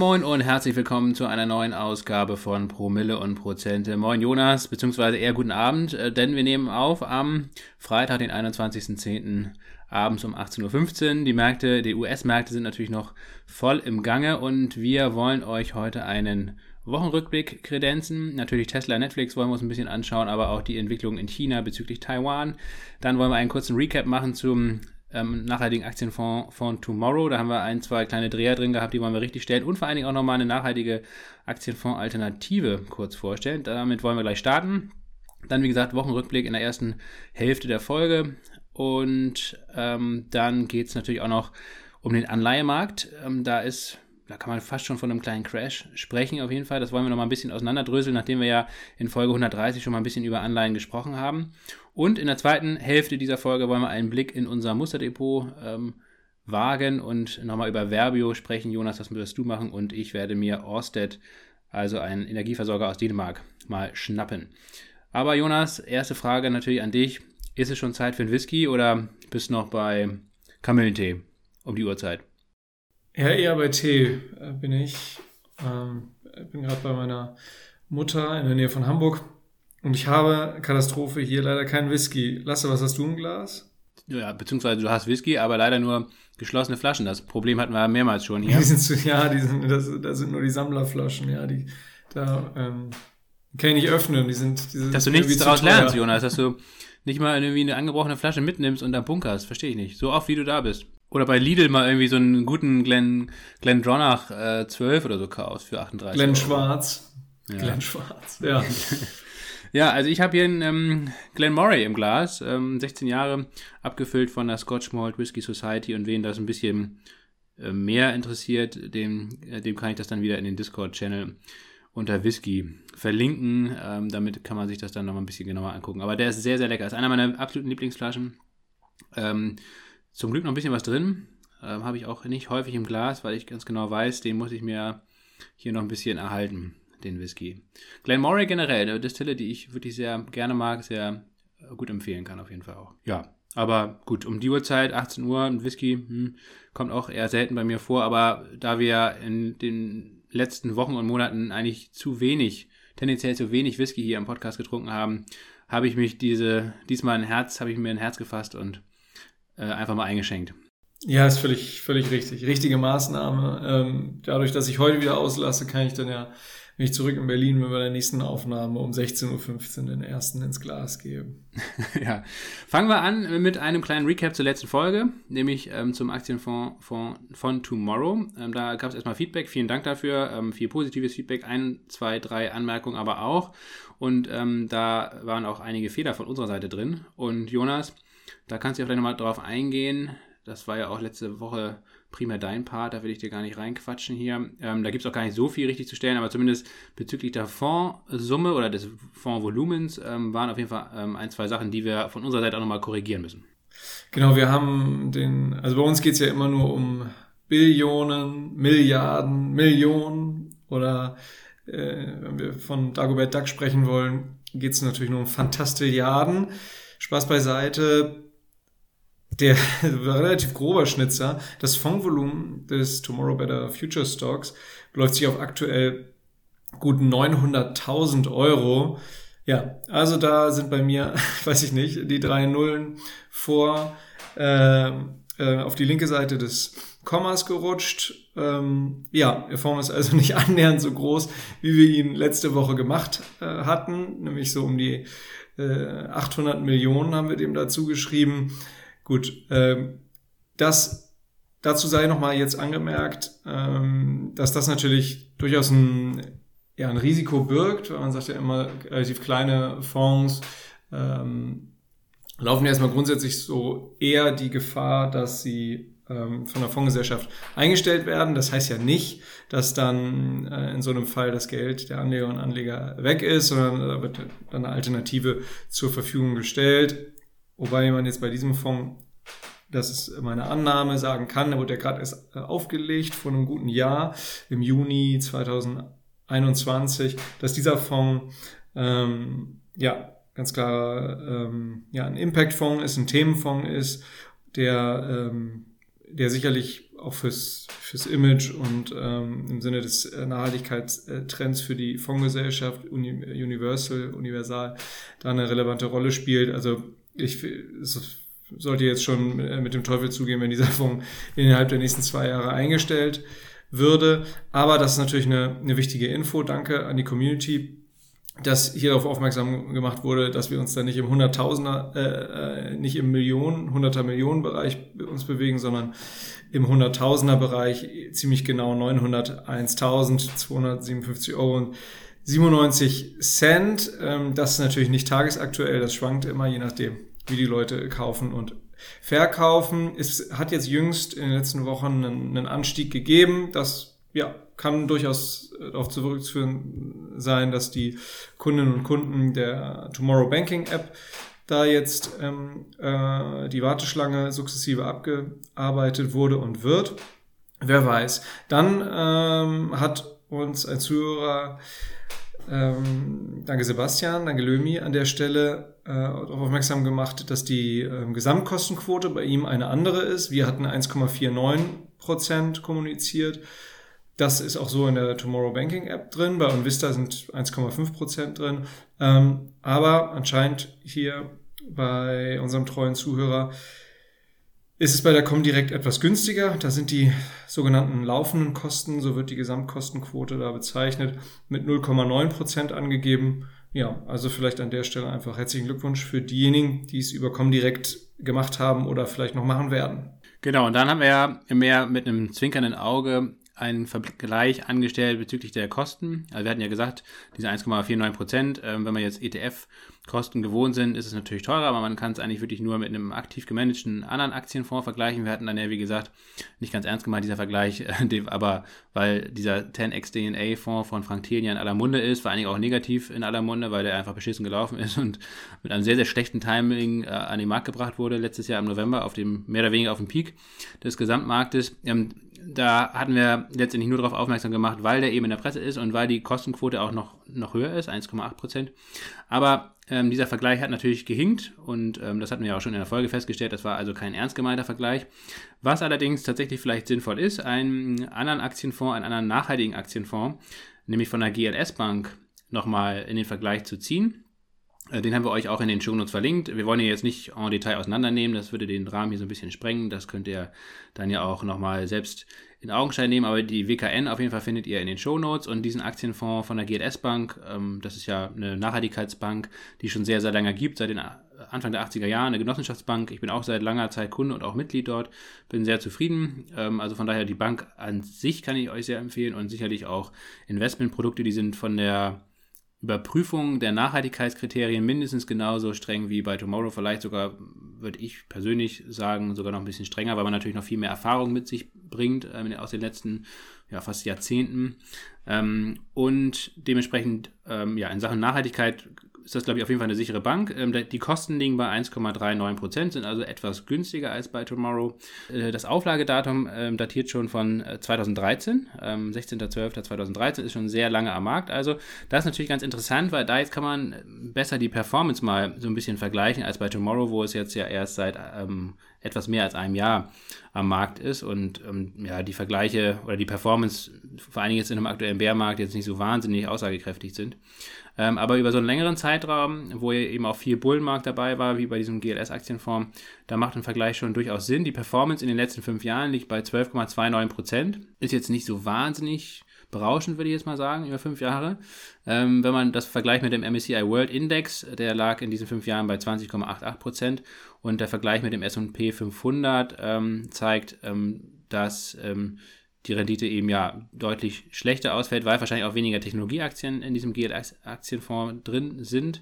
Moin und herzlich willkommen zu einer neuen Ausgabe von Promille und Prozente. Moin Jonas, beziehungsweise eher guten Abend, äh, denn wir nehmen auf am Freitag, den 21.10. abends um 18.15 Uhr. Die Märkte, die US-Märkte sind natürlich noch voll im Gange und wir wollen euch heute einen Wochenrückblick kredenzen. Natürlich Tesla, Netflix wollen wir uns ein bisschen anschauen, aber auch die Entwicklung in China bezüglich Taiwan. Dann wollen wir einen kurzen Recap machen zum ähm, nachhaltigen Aktienfonds von Tomorrow. Da haben wir ein, zwei kleine Dreher drin gehabt, die wollen wir richtig stellen und vor allen Dingen auch nochmal eine nachhaltige Aktienfonds-Alternative kurz vorstellen. Damit wollen wir gleich starten. Dann, wie gesagt, Wochenrückblick in der ersten Hälfte der Folge. Und ähm, dann geht es natürlich auch noch um den Anleihemarkt. Ähm, da ist da kann man fast schon von einem kleinen Crash sprechen, auf jeden Fall. Das wollen wir noch mal ein bisschen auseinanderdröseln, nachdem wir ja in Folge 130 schon mal ein bisschen über Anleihen gesprochen haben. Und in der zweiten Hälfte dieser Folge wollen wir einen Blick in unser Musterdepot ähm, wagen und nochmal über Verbio sprechen. Jonas, das wirst du machen und ich werde mir Orsted, also einen Energieversorger aus Dänemark, mal schnappen. Aber Jonas, erste Frage natürlich an dich. Ist es schon Zeit für einen Whisky oder bist du noch bei Kamillentee um die Uhrzeit? Ja, eher bei Tee äh, bin ich. Ähm, bin gerade bei meiner Mutter in der Nähe von Hamburg und ich habe, Katastrophe, hier leider keinen Whisky. Lasse, was hast du im Glas? Ja, beziehungsweise du hast Whisky, aber leider nur geschlossene Flaschen. Das Problem hatten wir mehrmals schon hier. Die sind zu, ja, die sind, das, das sind nur die Sammlerflaschen, ja, die da ähm, kann ich nicht öffnen. Die sind, die sind dass du nichts daraus lernst, Jonas, dass du nicht mal irgendwie eine angebrochene Flasche mitnimmst und dann bunkerst. Verstehe ich nicht. So oft wie du da bist. Oder bei Lidl mal irgendwie so einen guten Glen, Glen Dronach äh, 12 oder so kaufst für 38 Glen Euro. Schwarz. Ja. Glen Schwarz, ja. ja, also ich habe hier einen ähm, Glen Murray im Glas, ähm, 16 Jahre, abgefüllt von der Scotch Malt Whisky Society und wen das ein bisschen äh, mehr interessiert, dem, äh, dem kann ich das dann wieder in den Discord-Channel unter Whisky verlinken. Ähm, damit kann man sich das dann nochmal ein bisschen genauer angucken. Aber der ist sehr, sehr lecker. Ist einer meiner absoluten Lieblingsflaschen. Ähm, zum Glück noch ein bisschen was drin. Ähm, Habe ich auch nicht häufig im Glas, weil ich ganz genau weiß, den muss ich mir hier noch ein bisschen erhalten, den Whisky. Glenmorangie generell, eine Distille, die ich wirklich sehr gerne mag, sehr gut empfehlen kann auf jeden Fall auch. Ja, aber gut, um die Uhrzeit, 18 Uhr, ein Whisky, hm, kommt auch eher selten bei mir vor, aber da wir in den letzten Wochen und Monaten eigentlich zu wenig, tendenziell zu wenig Whisky hier im Podcast getrunken haben, habe ich mich diese, diesmal ein Herz, habe ich mir ein Herz gefasst und äh, einfach mal eingeschenkt. Ja, ist völlig, völlig richtig. Richtige Maßnahme. Ähm, dadurch, dass ich heute wieder auslasse, kann ich dann ja, wenn ich zurück in Berlin bin, bei der nächsten Aufnahme um 16.15 Uhr den ersten ins Glas geben. ja. Fangen wir an mit einem kleinen Recap zur letzten Folge, nämlich ähm, zum Aktienfonds von, von Tomorrow. Ähm, da gab es erstmal Feedback. Vielen Dank dafür. Ähm, viel positives Feedback. Ein, zwei, drei Anmerkungen aber auch. Und ähm, da waren auch einige Fehler von unserer Seite drin. Und Jonas, da kannst du ja vielleicht nochmal drauf eingehen. Das war ja auch letzte Woche primär dein Part, da will ich dir gar nicht reinquatschen hier. Ähm, da gibt es auch gar nicht so viel richtig zu stellen, aber zumindest bezüglich der Fondssumme oder des Fondsvolumens ähm, waren auf jeden Fall ähm, ein, zwei Sachen, die wir von unserer Seite auch nochmal korrigieren müssen. Genau, wir haben den, also bei uns geht es ja immer nur um Billionen, Milliarden, Millionen oder äh, wenn wir von Dagobert Duck sprechen wollen, geht es natürlich nur um Fantastilliarden. Spaß beiseite der relativ grober Schnitzer, das Fondsvolumen des Tomorrow Better Future Stocks beläuft sich auf aktuell gut 900.000 Euro. Ja, also da sind bei mir, weiß ich nicht, die drei Nullen vor äh, äh, auf die linke Seite des Kommas gerutscht. Ähm, ja, der Fonds ist also nicht annähernd so groß, wie wir ihn letzte Woche gemacht äh, hatten, nämlich so um die äh, 800 Millionen haben wir dem dazu geschrieben. Gut, ähm, das dazu sei nochmal jetzt angemerkt, ähm, dass das natürlich durchaus ein, ja, ein Risiko birgt, weil man sagt ja immer, relativ kleine Fonds ähm, laufen ja erstmal grundsätzlich so eher die Gefahr, dass sie ähm, von der Fondsgesellschaft eingestellt werden. Das heißt ja nicht, dass dann äh, in so einem Fall das Geld der Anleger und Anleger weg ist, sondern da wird dann eine Alternative zur Verfügung gestellt. Wobei man jetzt bei diesem Fonds, das ist meine Annahme, sagen kann, der wurde ja gerade erst äh, aufgelegt vor einem guten Jahr, im Juni 2021, dass dieser Fonds ähm, ja ganz klar ähm, ja, ein Impact-Fonds ist, ein Themenfonds ist, der, ähm, der sicherlich auch fürs, fürs Image und ähm, im Sinne des äh, Nachhaltigkeitstrends für die Fondsgesellschaft Uni Universal, Universal da eine relevante Rolle spielt. Also ich es sollte jetzt schon äh, mit dem Teufel zugehen, wenn dieser Fonds innerhalb der nächsten zwei Jahre eingestellt würde. Aber das ist natürlich eine, eine wichtige Info. Danke an die Community dass hier darauf aufmerksam gemacht wurde, dass wir uns da nicht im Hunderttausender, äh, äh nicht im Millionen, Hunderter Millionen Bereich uns bewegen, sondern im Hunderttausender Bereich ziemlich genau 901.257 Euro und 97 Cent. Ähm, das ist natürlich nicht tagesaktuell, das schwankt immer je nachdem, wie die Leute kaufen und verkaufen. Es hat jetzt jüngst in den letzten Wochen einen, einen Anstieg gegeben. Das ja, kann durchaus äh, darauf zurückzuführen sein, dass die Kundinnen und Kunden der Tomorrow Banking App da jetzt ähm, äh, die Warteschlange sukzessive abgearbeitet wurde und wird. Wer weiß. Dann ähm, hat uns ein Zuhörer, ähm, danke Sebastian, danke Lömi, an der Stelle äh, darauf aufmerksam gemacht, dass die äh, Gesamtkostenquote bei ihm eine andere ist. Wir hatten 1,49 Prozent kommuniziert das ist auch so in der Tomorrow Banking App drin. Bei OnVista sind 1,5 Prozent drin. Ähm, aber anscheinend hier bei unserem treuen Zuhörer ist es bei der Comdirect etwas günstiger. Da sind die sogenannten laufenden Kosten, so wird die Gesamtkostenquote da bezeichnet, mit 0,9 Prozent angegeben. Ja, also vielleicht an der Stelle einfach herzlichen Glückwunsch für diejenigen, die es über Comdirect gemacht haben oder vielleicht noch machen werden. Genau, und dann haben wir ja mehr mit einem zwinkernden Auge einen Vergleich angestellt bezüglich der Kosten. Also wir hatten ja gesagt, diese 1,49 Prozent, äh, wenn man jetzt ETF-Kosten gewohnt sind, ist es natürlich teurer, aber man kann es eigentlich wirklich nur mit einem aktiv gemanagten anderen Aktienfonds vergleichen. Wir hatten dann ja, wie gesagt, nicht ganz ernst gemeint, dieser Vergleich, äh, aber weil dieser 10x DNA-Fonds von Frank Thielen ja in aller Munde ist, vor allen Dingen auch negativ in aller Munde, weil der einfach beschissen gelaufen ist und mit einem sehr, sehr schlechten Timing äh, an den Markt gebracht wurde, letztes Jahr im November, auf dem, mehr oder weniger auf dem Peak des Gesamtmarktes. Ähm, da hatten wir letztendlich nur darauf aufmerksam gemacht, weil der eben in der Presse ist und weil die Kostenquote auch noch, noch höher ist, 1,8 Prozent. Aber ähm, dieser Vergleich hat natürlich gehinkt und ähm, das hatten wir auch schon in der Folge festgestellt. Das war also kein ernst gemeinter Vergleich. Was allerdings tatsächlich vielleicht sinnvoll ist, einen anderen Aktienfonds, einen anderen nachhaltigen Aktienfonds, nämlich von der GLS Bank, nochmal in den Vergleich zu ziehen. Äh, den haben wir euch auch in den Shownotes verlinkt. Wir wollen ihn jetzt nicht en Detail auseinandernehmen, das würde den Rahmen hier so ein bisschen sprengen. Das könnt ihr dann ja auch nochmal selbst in Augenschein nehmen, aber die WKN auf jeden Fall findet ihr in den Shownotes und diesen Aktienfonds von der GLS Bank, ähm, das ist ja eine Nachhaltigkeitsbank, die schon sehr, sehr lange gibt, seit den Anfang der 80er Jahre, eine Genossenschaftsbank. Ich bin auch seit langer Zeit Kunde und auch Mitglied dort, bin sehr zufrieden. Ähm, also von daher die Bank an sich kann ich euch sehr empfehlen und sicherlich auch Investmentprodukte, die sind von der Überprüfung der Nachhaltigkeitskriterien mindestens genauso streng wie bei Tomorrow, vielleicht sogar, würde ich persönlich sagen, sogar noch ein bisschen strenger, weil man natürlich noch viel mehr Erfahrung mit sich bringt äh, aus den letzten ja, fast Jahrzehnten. Ähm, und dementsprechend, ähm, ja, in Sachen Nachhaltigkeit ist das, glaube ich, auf jeden Fall eine sichere Bank. Ähm, die Kosten liegen bei 1,39 Prozent, sind also etwas günstiger als bei Tomorrow. Äh, das Auflagedatum ähm, datiert schon von 2013, ähm, 16.12.2013, ist schon sehr lange am Markt. Also das ist natürlich ganz interessant, weil da jetzt kann man besser die Performance mal so ein bisschen vergleichen als bei Tomorrow, wo es jetzt ja erst seit ähm, etwas mehr als einem Jahr am Markt ist und ähm, ja, die Vergleiche oder die Performance, vor allen jetzt in einem aktuellen Bärmarkt, jetzt nicht so wahnsinnig aussagekräftig sind. Ähm, aber über so einen längeren Zeitraum, wo eben auch viel Bullenmarkt dabei war, wie bei diesem GLS-Aktienfonds, da macht ein Vergleich schon durchaus Sinn. Die Performance in den letzten fünf Jahren liegt bei 12,29 Prozent. Ist jetzt nicht so wahnsinnig berauschend, würde ich jetzt mal sagen, über fünf Jahre. Ähm, wenn man das vergleicht mit dem MSCI World Index, der lag in diesen fünf Jahren bei 20,88 Prozent und der Vergleich mit dem S&P 500 ähm, zeigt, ähm, dass ähm, die Rendite eben ja deutlich schlechter ausfällt, weil wahrscheinlich auch weniger Technologieaktien in diesem GLX-Aktienfonds drin sind.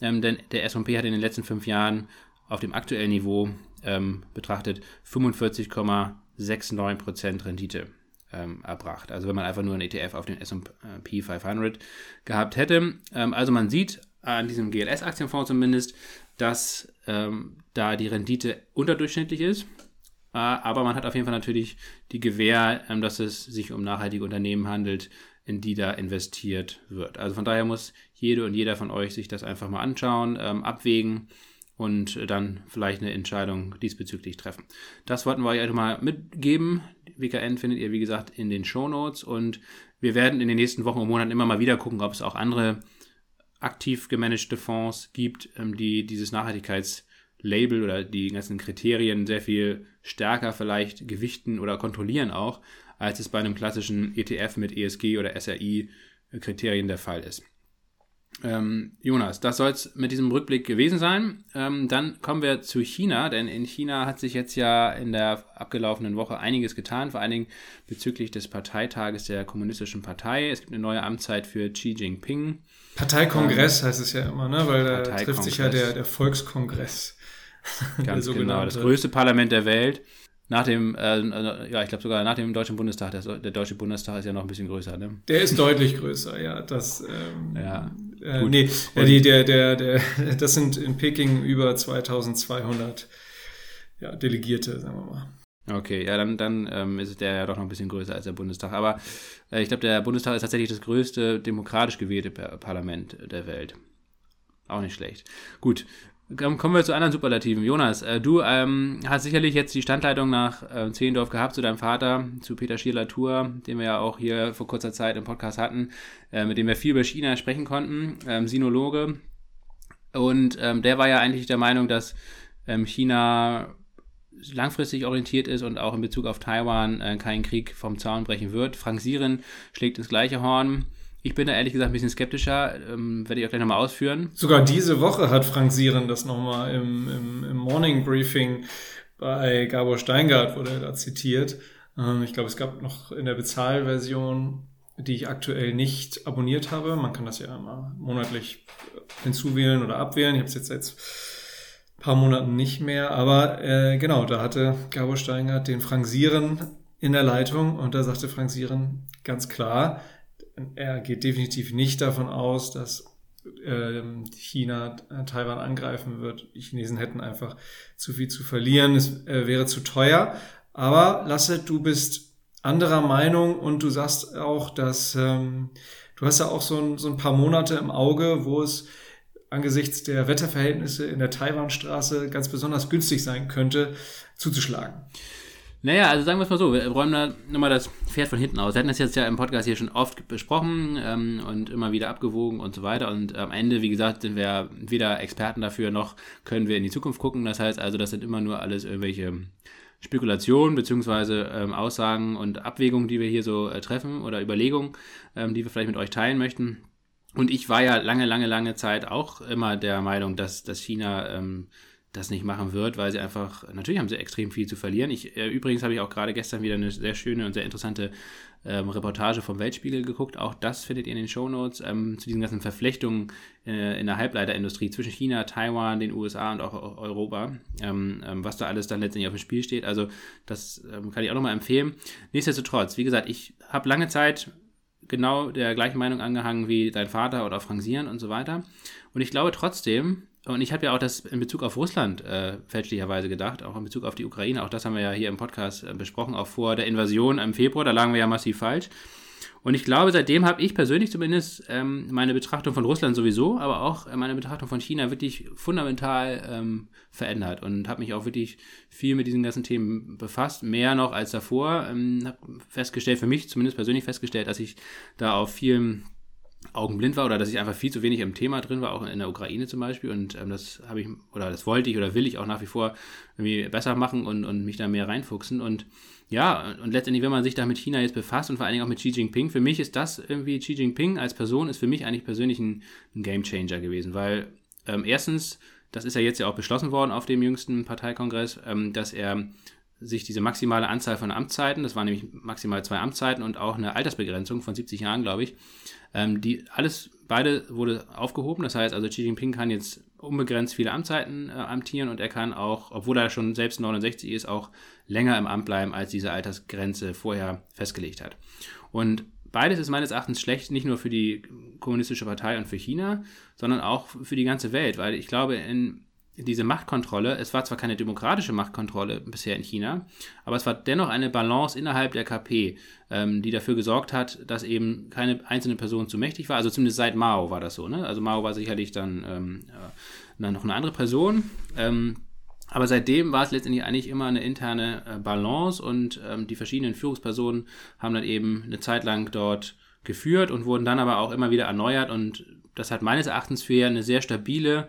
Ähm, denn der S&P hat in den letzten fünf Jahren auf dem aktuellen Niveau ähm, betrachtet 45,69% Rendite ähm, erbracht. Also wenn man einfach nur einen ETF auf den S&P 500 gehabt hätte. Ähm, also man sieht an diesem GLS-Aktienfonds zumindest, dass ähm, da die Rendite unterdurchschnittlich ist. Äh, aber man hat auf jeden Fall natürlich die Gewähr, ähm, dass es sich um nachhaltige Unternehmen handelt, in die da investiert wird. Also von daher muss jede und jeder von euch sich das einfach mal anschauen, ähm, abwägen und dann vielleicht eine Entscheidung diesbezüglich treffen. Das wollten wir euch also mal mitgeben. WKN findet ihr, wie gesagt, in den Show Notes und wir werden in den nächsten Wochen und Monaten immer mal wieder gucken, ob es auch andere aktiv gemanagte Fonds gibt, ähm, die dieses Nachhaltigkeitslabel oder die ganzen Kriterien sehr viel stärker vielleicht gewichten oder kontrollieren auch, als es bei einem klassischen ETF mit ESG oder SRI-Kriterien der Fall ist. Ähm, Jonas, das soll es mit diesem Rückblick gewesen sein. Ähm, dann kommen wir zu China, denn in China hat sich jetzt ja in der abgelaufenen Woche einiges getan, vor allen Dingen bezüglich des Parteitages der Kommunistischen Partei. Es gibt eine neue Amtszeit für Xi Jinping. Parteikongress ähm, heißt es ja immer, ne? weil da trifft sich ja der, der Volkskongress. Ganz genau, das größte Parlament der Welt. Nach dem, äh, ja, ich glaube sogar nach dem Deutschen Bundestag. Der, der, Deutsche Bundestag ist ja noch ein bisschen größer, ne? Der ist deutlich größer, ja. Das, ähm, ja. Äh, nee, ja, die, der, der, der, das sind in Peking über 2200 ja, Delegierte, sagen wir mal. Okay, ja, dann, dann ähm, ist der ja doch noch ein bisschen größer als der Bundestag. Aber äh, ich glaube, der Bundestag ist tatsächlich das größte demokratisch gewählte Parlament der Welt. Auch nicht schlecht. Gut, Kommen wir zu anderen Superlativen. Jonas, äh, du ähm, hast sicherlich jetzt die Standleitung nach äh, Zehlendorf gehabt zu deinem Vater, zu Peter Schierler-Tour, den wir ja auch hier vor kurzer Zeit im Podcast hatten, äh, mit dem wir viel über China sprechen konnten, ähm, Sinologe. Und ähm, der war ja eigentlich der Meinung, dass ähm, China langfristig orientiert ist und auch in Bezug auf Taiwan äh, keinen Krieg vom Zaun brechen wird. Frank Sieren schlägt ins gleiche Horn. Ich bin da ehrlich gesagt ein bisschen skeptischer, ähm, werde ich auch gleich nochmal ausführen. Sogar diese Woche hat Frank Sieren das nochmal im, im, im Morning Briefing bei Gabor Steingart, wurde er da zitiert. Ähm, ich glaube, es gab noch in der Bezahlversion, die ich aktuell nicht abonniert habe. Man kann das ja immer monatlich hinzuwählen oder abwählen. Ich habe es jetzt seit ein paar Monaten nicht mehr. Aber äh, genau, da hatte Gabor Steingart den Frank Sieren in der Leitung und da sagte Frank Sieren ganz klar, er geht definitiv nicht davon aus, dass ähm, China äh, Taiwan angreifen wird. Die Chinesen hätten einfach zu viel zu verlieren. Es äh, wäre zu teuer. Aber Lasse, du bist anderer Meinung und du sagst auch, dass ähm, du hast ja auch so ein, so ein paar Monate im Auge, wo es angesichts der Wetterverhältnisse in der Taiwanstraße ganz besonders günstig sein könnte, zuzuschlagen. Naja, also sagen wir es mal so, wir räumen da nochmal das Pferd von hinten aus. Wir hatten das jetzt ja im Podcast hier schon oft besprochen ähm, und immer wieder abgewogen und so weiter. Und am Ende, wie gesagt, sind wir weder Experten dafür, noch können wir in die Zukunft gucken. Das heißt also, das sind immer nur alles irgendwelche Spekulationen beziehungsweise ähm, Aussagen und Abwägungen, die wir hier so äh, treffen oder Überlegungen, ähm, die wir vielleicht mit euch teilen möchten. Und ich war ja lange, lange, lange Zeit auch immer der Meinung, dass, dass China ähm, das nicht machen wird, weil sie einfach, natürlich haben sie extrem viel zu verlieren. Ich, äh, übrigens habe ich auch gerade gestern wieder eine sehr schöne und sehr interessante ähm, Reportage vom Weltspiegel geguckt. Auch das findet ihr in den Shownotes ähm, zu diesen ganzen Verflechtungen äh, in der Halbleiterindustrie zwischen China, Taiwan, den USA und auch Europa, ähm, ähm, was da alles dann letztendlich auf dem Spiel steht. Also das ähm, kann ich auch nochmal empfehlen. Nichtsdestotrotz, wie gesagt, ich habe lange Zeit genau der gleichen Meinung angehangen wie dein Vater oder Frank Sieren und so weiter. Und ich glaube trotzdem, und ich habe ja auch das in Bezug auf Russland äh, fälschlicherweise gedacht, auch in Bezug auf die Ukraine, auch das haben wir ja hier im Podcast äh, besprochen, auch vor der Invasion im Februar, da lagen wir ja massiv falsch. Und ich glaube, seitdem habe ich persönlich zumindest ähm, meine Betrachtung von Russland sowieso, aber auch äh, meine Betrachtung von China wirklich fundamental ähm, verändert und habe mich auch wirklich viel mit diesen ganzen Themen befasst, mehr noch als davor. Ähm, habe festgestellt, für mich zumindest persönlich festgestellt, dass ich da auf vielen augenblind war oder dass ich einfach viel zu wenig im Thema drin war, auch in der Ukraine zum Beispiel. Und ähm, das habe ich, oder das wollte ich oder will ich auch nach wie vor irgendwie besser machen und, und mich da mehr reinfuchsen. Und ja, und letztendlich, wenn man sich da mit China jetzt befasst und vor allen Dingen auch mit Xi Jinping, für mich ist das irgendwie, Xi Jinping als Person ist für mich eigentlich persönlich ein, ein Game Changer gewesen, weil ähm, erstens, das ist ja jetzt ja auch beschlossen worden auf dem jüngsten Parteikongress, ähm, dass er sich diese maximale Anzahl von Amtszeiten, das waren nämlich maximal zwei Amtszeiten und auch eine Altersbegrenzung von 70 Jahren, glaube ich, ähm, die alles, beide wurde aufgehoben. Das heißt also, Xi Jinping kann jetzt unbegrenzt viele Amtszeiten äh, amtieren und er kann auch, obwohl er schon selbst 69 ist, auch länger im Amt bleiben, als diese Altersgrenze vorher festgelegt hat. Und beides ist meines Erachtens schlecht, nicht nur für die kommunistische Partei und für China, sondern auch für die ganze Welt, weil ich glaube, in diese Machtkontrolle, es war zwar keine demokratische Machtkontrolle bisher in China, aber es war dennoch eine Balance innerhalb der KP, ähm, die dafür gesorgt hat, dass eben keine einzelne Person zu mächtig war. Also zumindest seit Mao war das so. Ne? Also Mao war sicherlich dann, ähm, dann noch eine andere Person. Ähm, Aber seitdem war es letztendlich eigentlich immer eine interne äh, Balance und ähm, die verschiedenen Führungspersonen haben dann eben eine Zeit lang dort geführt und wurden dann aber auch immer wieder erneuert und das hat meines Erachtens für eine sehr stabile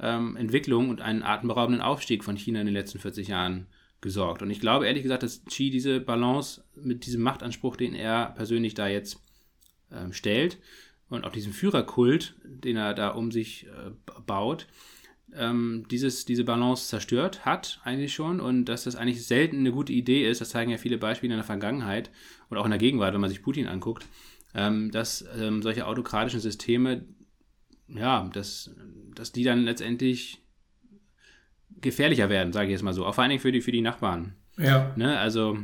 ähm, Entwicklung und einen atemberaubenden Aufstieg von China in den letzten 40 Jahren gesorgt. Und ich glaube ehrlich gesagt, dass Xi diese Balance mit diesem Machtanspruch, den er persönlich da jetzt ähm, stellt und auch diesem Führerkult, den er da um sich äh, baut, ähm, dieses, diese Balance zerstört hat, eigentlich schon, und dass das eigentlich selten eine gute Idee ist, das zeigen ja viele Beispiele in der Vergangenheit und auch in der Gegenwart, wenn man sich Putin anguckt, ähm, dass ähm, solche autokratischen Systeme, ja, dass, dass die dann letztendlich gefährlicher werden, sage ich jetzt mal so, auch vor allen Dingen für die, für die Nachbarn. Ja. Ne? Also,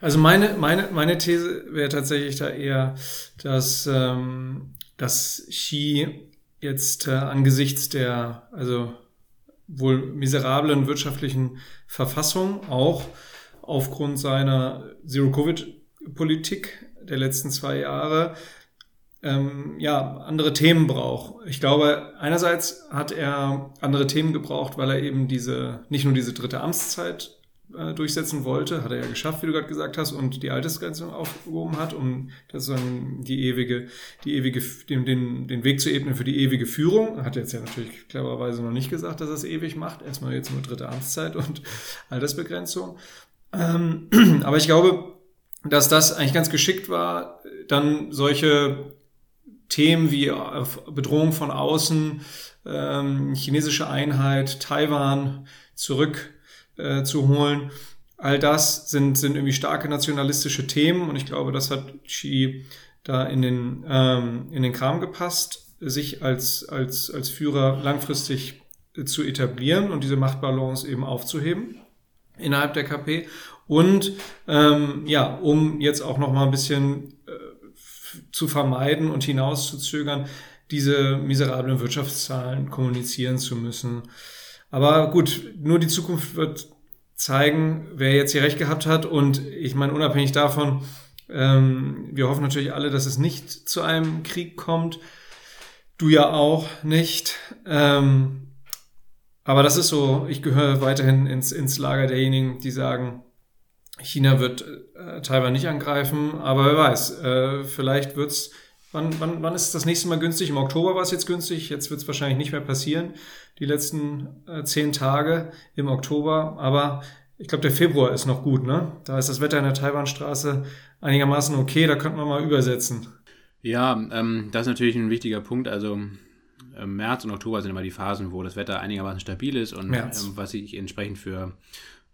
also meine, meine, meine These wäre tatsächlich da eher, dass, ähm, dass Xi jetzt äh, angesichts der also wohl miserablen wirtschaftlichen Verfassung auch aufgrund seiner Zero-Covid-Politik der letzten zwei Jahre ähm, ja andere Themen braucht. Ich glaube, einerseits hat er andere Themen gebraucht, weil er eben diese nicht nur diese dritte Amtszeit äh, durchsetzen wollte, hat er ja geschafft, wie du gerade gesagt hast, und die Altersgrenze aufgehoben hat, um das dann die ewige, die ewige, den, den, den Weg zu ebnen für die ewige Führung. Hat jetzt ja natürlich clevererweise noch nicht gesagt, dass er es ewig macht. Erstmal jetzt nur dritte Amtszeit und Altersbegrenzung. Ähm, aber ich glaube, dass das eigentlich ganz geschickt war, dann solche Themen wie äh, Bedrohung von außen, ähm, chinesische Einheit, Taiwan zurück äh. All das sind, sind irgendwie starke nationalistische Themen und ich glaube, das hat Xi da in den, ähm, in den Kram gepasst, sich als, als, als Führer langfristig zu etablieren und diese Machtbalance eben aufzuheben innerhalb der KP und ähm, ja, um jetzt auch noch mal ein bisschen äh, zu vermeiden und hinauszuzögern, diese miserablen Wirtschaftszahlen kommunizieren zu müssen. Aber gut, nur die Zukunft wird zeigen, wer jetzt hier recht gehabt hat. Und ich meine, unabhängig davon, ähm, wir hoffen natürlich alle, dass es nicht zu einem Krieg kommt. Du ja auch nicht. Ähm, aber das ist so, ich gehöre weiterhin ins, ins Lager derjenigen, die sagen, China wird äh, Taiwan nicht angreifen, aber wer weiß, äh, vielleicht wird's Wann, wann, wann ist das nächste Mal günstig? Im Oktober war es jetzt günstig, jetzt wird es wahrscheinlich nicht mehr passieren, die letzten äh, zehn Tage im Oktober, aber ich glaube, der Februar ist noch gut, ne? Da ist das Wetter in der Taiwanstraße einigermaßen okay, da könnte man mal übersetzen. Ja, ähm, das ist natürlich ein wichtiger Punkt. Also äh, März und Oktober sind immer die Phasen, wo das Wetter einigermaßen stabil ist und ähm, was sich entsprechend für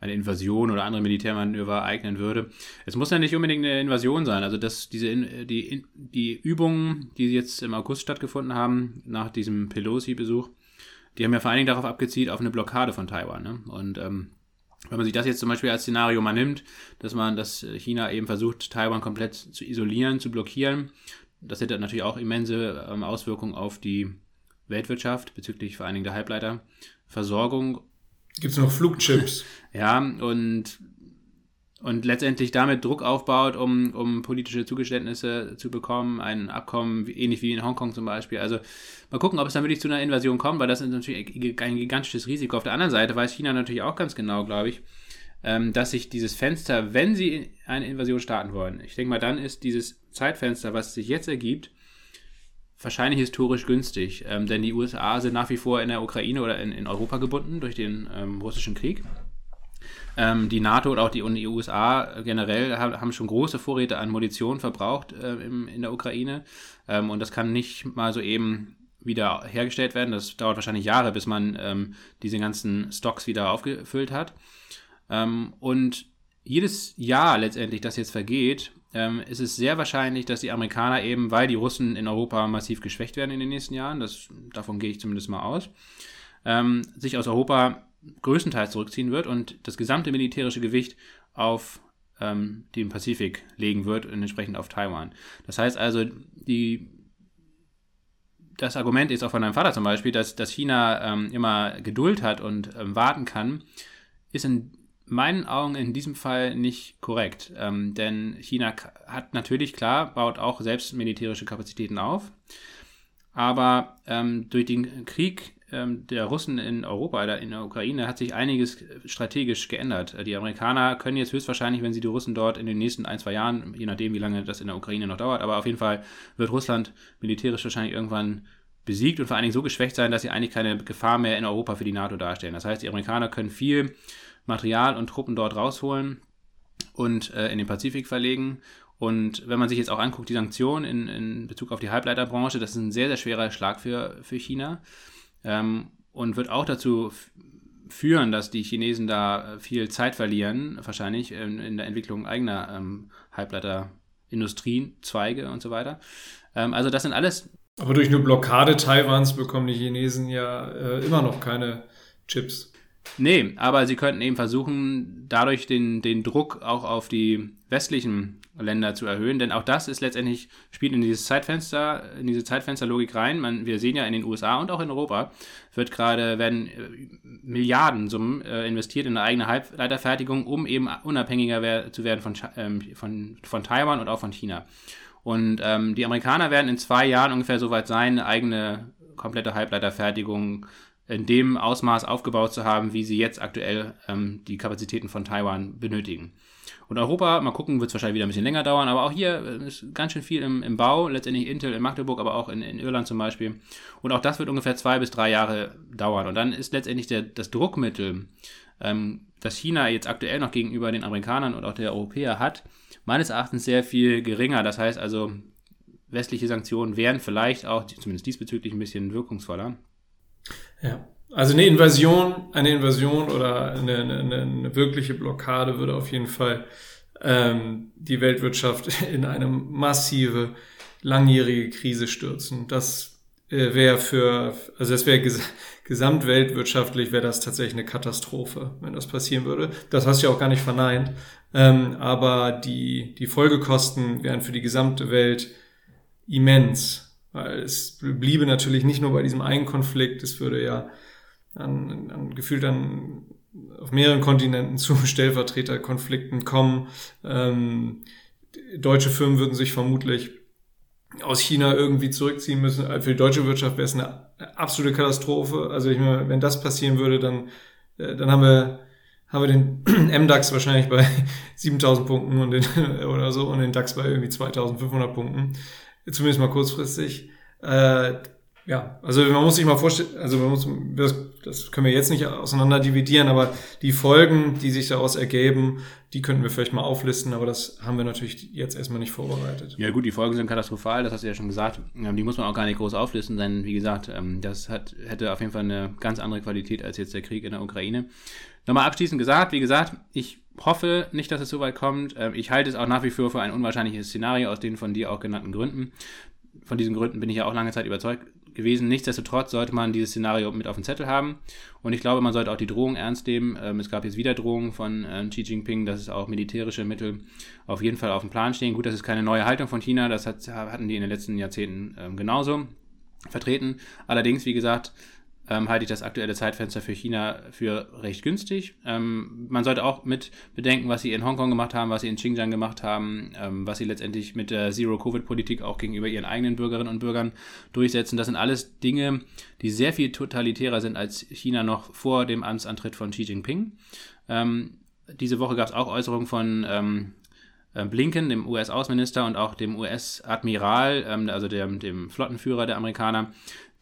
eine Invasion oder andere Militärmanöver eignen würde. Es muss ja nicht unbedingt eine Invasion sein. Also dass diese die, die Übungen, die jetzt im August stattgefunden haben, nach diesem Pelosi-Besuch, die haben ja vor allen Dingen darauf abgezielt, auf eine Blockade von Taiwan. Ne? Und ähm, wenn man sich das jetzt zum Beispiel als Szenario mal nimmt, dass man, dass China eben versucht, Taiwan komplett zu isolieren, zu blockieren, das hätte natürlich auch immense ähm, Auswirkungen auf die Weltwirtschaft bezüglich vor allen Dingen der Halbleiterversorgung Gibt es noch Flugchips? ja, und, und letztendlich damit Druck aufbaut, um, um politische Zugeständnisse zu bekommen, ein Abkommen, ähnlich wie in Hongkong zum Beispiel. Also mal gucken, ob es dann wirklich zu einer Invasion kommt, weil das ist natürlich ein gigantisches Risiko. Auf der anderen Seite weiß China natürlich auch ganz genau, glaube ich, ähm, dass sich dieses Fenster, wenn sie eine Invasion starten wollen, ich denke mal, dann ist dieses Zeitfenster, was sich jetzt ergibt, wahrscheinlich historisch günstig, ähm, denn die USA sind nach wie vor in der Ukraine oder in, in Europa gebunden durch den ähm, russischen Krieg. Ähm, die NATO und auch die, und die USA generell haben schon große Vorräte an Munition verbraucht äh, im, in der Ukraine ähm, und das kann nicht mal so eben wieder hergestellt werden. Das dauert wahrscheinlich Jahre, bis man ähm, diese ganzen Stocks wieder aufgefüllt hat. Ähm, und jedes Jahr letztendlich, das jetzt vergeht, ähm, ist es sehr wahrscheinlich, dass die Amerikaner eben, weil die Russen in Europa massiv geschwächt werden in den nächsten Jahren, das, davon gehe ich zumindest mal aus, ähm, sich aus Europa größtenteils zurückziehen wird und das gesamte militärische Gewicht auf ähm, den Pazifik legen wird und entsprechend auf Taiwan. Das heißt also, die, das Argument ist auch von deinem Vater zum Beispiel, dass, dass China ähm, immer Geduld hat und ähm, warten kann, ist in meinen Augen in diesem Fall nicht korrekt. Ähm, denn China hat natürlich, klar, baut auch selbst militärische Kapazitäten auf. Aber ähm, durch den Krieg ähm, der Russen in Europa, in der Ukraine, hat sich einiges strategisch geändert. Die Amerikaner können jetzt höchstwahrscheinlich, wenn sie die Russen dort in den nächsten ein, zwei Jahren, je nachdem, wie lange das in der Ukraine noch dauert, aber auf jeden Fall wird Russland militärisch wahrscheinlich irgendwann besiegt und vor allen Dingen so geschwächt sein, dass sie eigentlich keine Gefahr mehr in Europa für die NATO darstellen. Das heißt, die Amerikaner können viel Material und Truppen dort rausholen und äh, in den Pazifik verlegen und wenn man sich jetzt auch anguckt, die Sanktionen in, in Bezug auf die Halbleiterbranche, das ist ein sehr, sehr schwerer Schlag für, für China ähm, und wird auch dazu führen, dass die Chinesen da viel Zeit verlieren, wahrscheinlich in, in der Entwicklung eigener ähm, Halbleiterindustriezweige und so weiter. Ähm, also das sind alles. Aber durch eine Blockade Taiwans bekommen die Chinesen ja äh, immer noch keine Chips. Nee, aber sie könnten eben versuchen, dadurch den, den Druck auch auf die westlichen Länder zu erhöhen, denn auch das ist letztendlich, spielt in dieses Zeitfenster, in diese Zeitfensterlogik rein. Man, wir sehen ja in den USA und auch in Europa, wird gerade, werden äh, Milliardensummen äh, investiert in eine eigene Halbleiterfertigung, um eben unabhängiger wer zu werden von, ähm, von, von Taiwan und auch von China. Und ähm, die Amerikaner werden in zwei Jahren ungefähr so weit sein, eine eigene komplette Halbleiterfertigung in dem Ausmaß aufgebaut zu haben, wie sie jetzt aktuell ähm, die Kapazitäten von Taiwan benötigen. Und Europa, mal gucken, wird es wahrscheinlich wieder ein bisschen länger dauern, aber auch hier äh, ist ganz schön viel im, im Bau, letztendlich Intel in Magdeburg, aber auch in, in, Irland zum Beispiel. Und auch das wird ungefähr zwei bis drei Jahre dauern. Und dann ist letztendlich der, das Druckmittel, ähm, das China jetzt aktuell noch gegenüber den Amerikanern und auch der Europäer hat, meines Erachtens sehr viel geringer. Das heißt also, westliche Sanktionen wären vielleicht auch, zumindest diesbezüglich, ein bisschen wirkungsvoller. Ja. Also eine Invasion, eine Invasion oder eine, eine, eine wirkliche Blockade würde auf jeden Fall ähm, die Weltwirtschaft in eine massive, langjährige Krise stürzen. Das äh, wäre für, also das wäre ges gesamtweltwirtschaftlich wäre das tatsächlich eine Katastrophe, wenn das passieren würde. Das hast du ja auch gar nicht verneint. Ähm, aber die, die Folgekosten wären für die gesamte Welt immens. Weil es bliebe natürlich nicht nur bei diesem einen Konflikt, es würde ja an, an gefühlt dann auf mehreren Kontinenten zu Stellvertreterkonflikten kommen. Ähm, deutsche Firmen würden sich vermutlich aus China irgendwie zurückziehen müssen. Für die deutsche Wirtschaft wäre es eine absolute Katastrophe. Also ich meine, wenn das passieren würde, dann, äh, dann haben wir, haben wir den MDAX wahrscheinlich bei 7000 Punkten und den, oder so und den DAX bei irgendwie 2500 Punkten zumindest mal kurzfristig. Äh, ja, also man muss sich mal vorstellen, also man muss, das, können wir jetzt nicht auseinander dividieren, aber die Folgen, die sich daraus ergeben, die könnten wir vielleicht mal auflisten, aber das haben wir natürlich jetzt erstmal nicht vorbereitet. Ja gut, die Folgen sind katastrophal, das hast du ja schon gesagt. Die muss man auch gar nicht groß auflisten, denn wie gesagt, ähm, das hat, hätte auf jeden Fall eine ganz andere Qualität als jetzt der Krieg in der Ukraine. Nochmal abschließend gesagt, wie gesagt, ich hoffe nicht, dass es so weit kommt. Ähm, ich halte es auch nach wie vor für ein unwahrscheinliches Szenario aus den von dir auch genannten Gründen. Von diesen Gründen bin ich ja auch lange Zeit überzeugt gewesen. Nichtsdestotrotz sollte man dieses Szenario mit auf dem Zettel haben. Und ich glaube, man sollte auch die Drohung ernst nehmen. Ähm, es gab jetzt wieder Drohungen von ähm, Xi Jinping, dass es auch militärische Mittel auf jeden Fall auf dem Plan stehen. Gut, das ist keine neue Haltung von China, das hat, hatten die in den letzten Jahrzehnten genauso vertreten. Allerdings, wie gesagt, ähm, halte ich das aktuelle Zeitfenster für China für recht günstig. Ähm, man sollte auch mit bedenken, was sie in Hongkong gemacht haben, was sie in Xinjiang gemacht haben, ähm, was sie letztendlich mit der Zero-Covid-Politik auch gegenüber ihren eigenen Bürgerinnen und Bürgern durchsetzen. Das sind alles Dinge, die sehr viel totalitärer sind als China noch vor dem Amtsantritt von Xi Jinping. Ähm, diese Woche gab es auch Äußerungen von ähm, äh, Blinken, dem US-Außenminister und auch dem US-Admiral, ähm, also dem, dem Flottenführer der Amerikaner,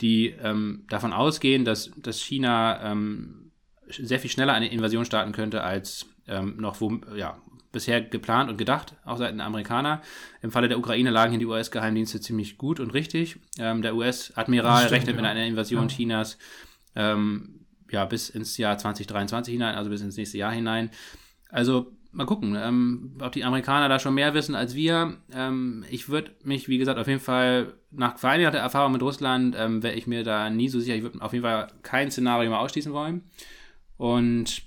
die ähm, davon ausgehen, dass, dass China ähm, sehr viel schneller eine Invasion starten könnte als ähm, noch wo, ja, bisher geplant und gedacht, auch seitens der Amerikaner. Im Falle der Ukraine lagen hier die US-Geheimdienste ziemlich gut und richtig. Ähm, der US-Admiral rechnet ja. mit einer Invasion ja. Chinas ähm, ja, bis ins Jahr 2023 hinein, also bis ins nächste Jahr hinein. Also mal gucken, ähm, ob die Amerikaner da schon mehr wissen als wir. Ähm, ich würde mich, wie gesagt, auf jeden Fall nach vereinigter Erfahrung mit Russland, ähm, wäre ich mir da nie so sicher. Ich würde auf jeden Fall kein Szenario mal ausschließen wollen. Und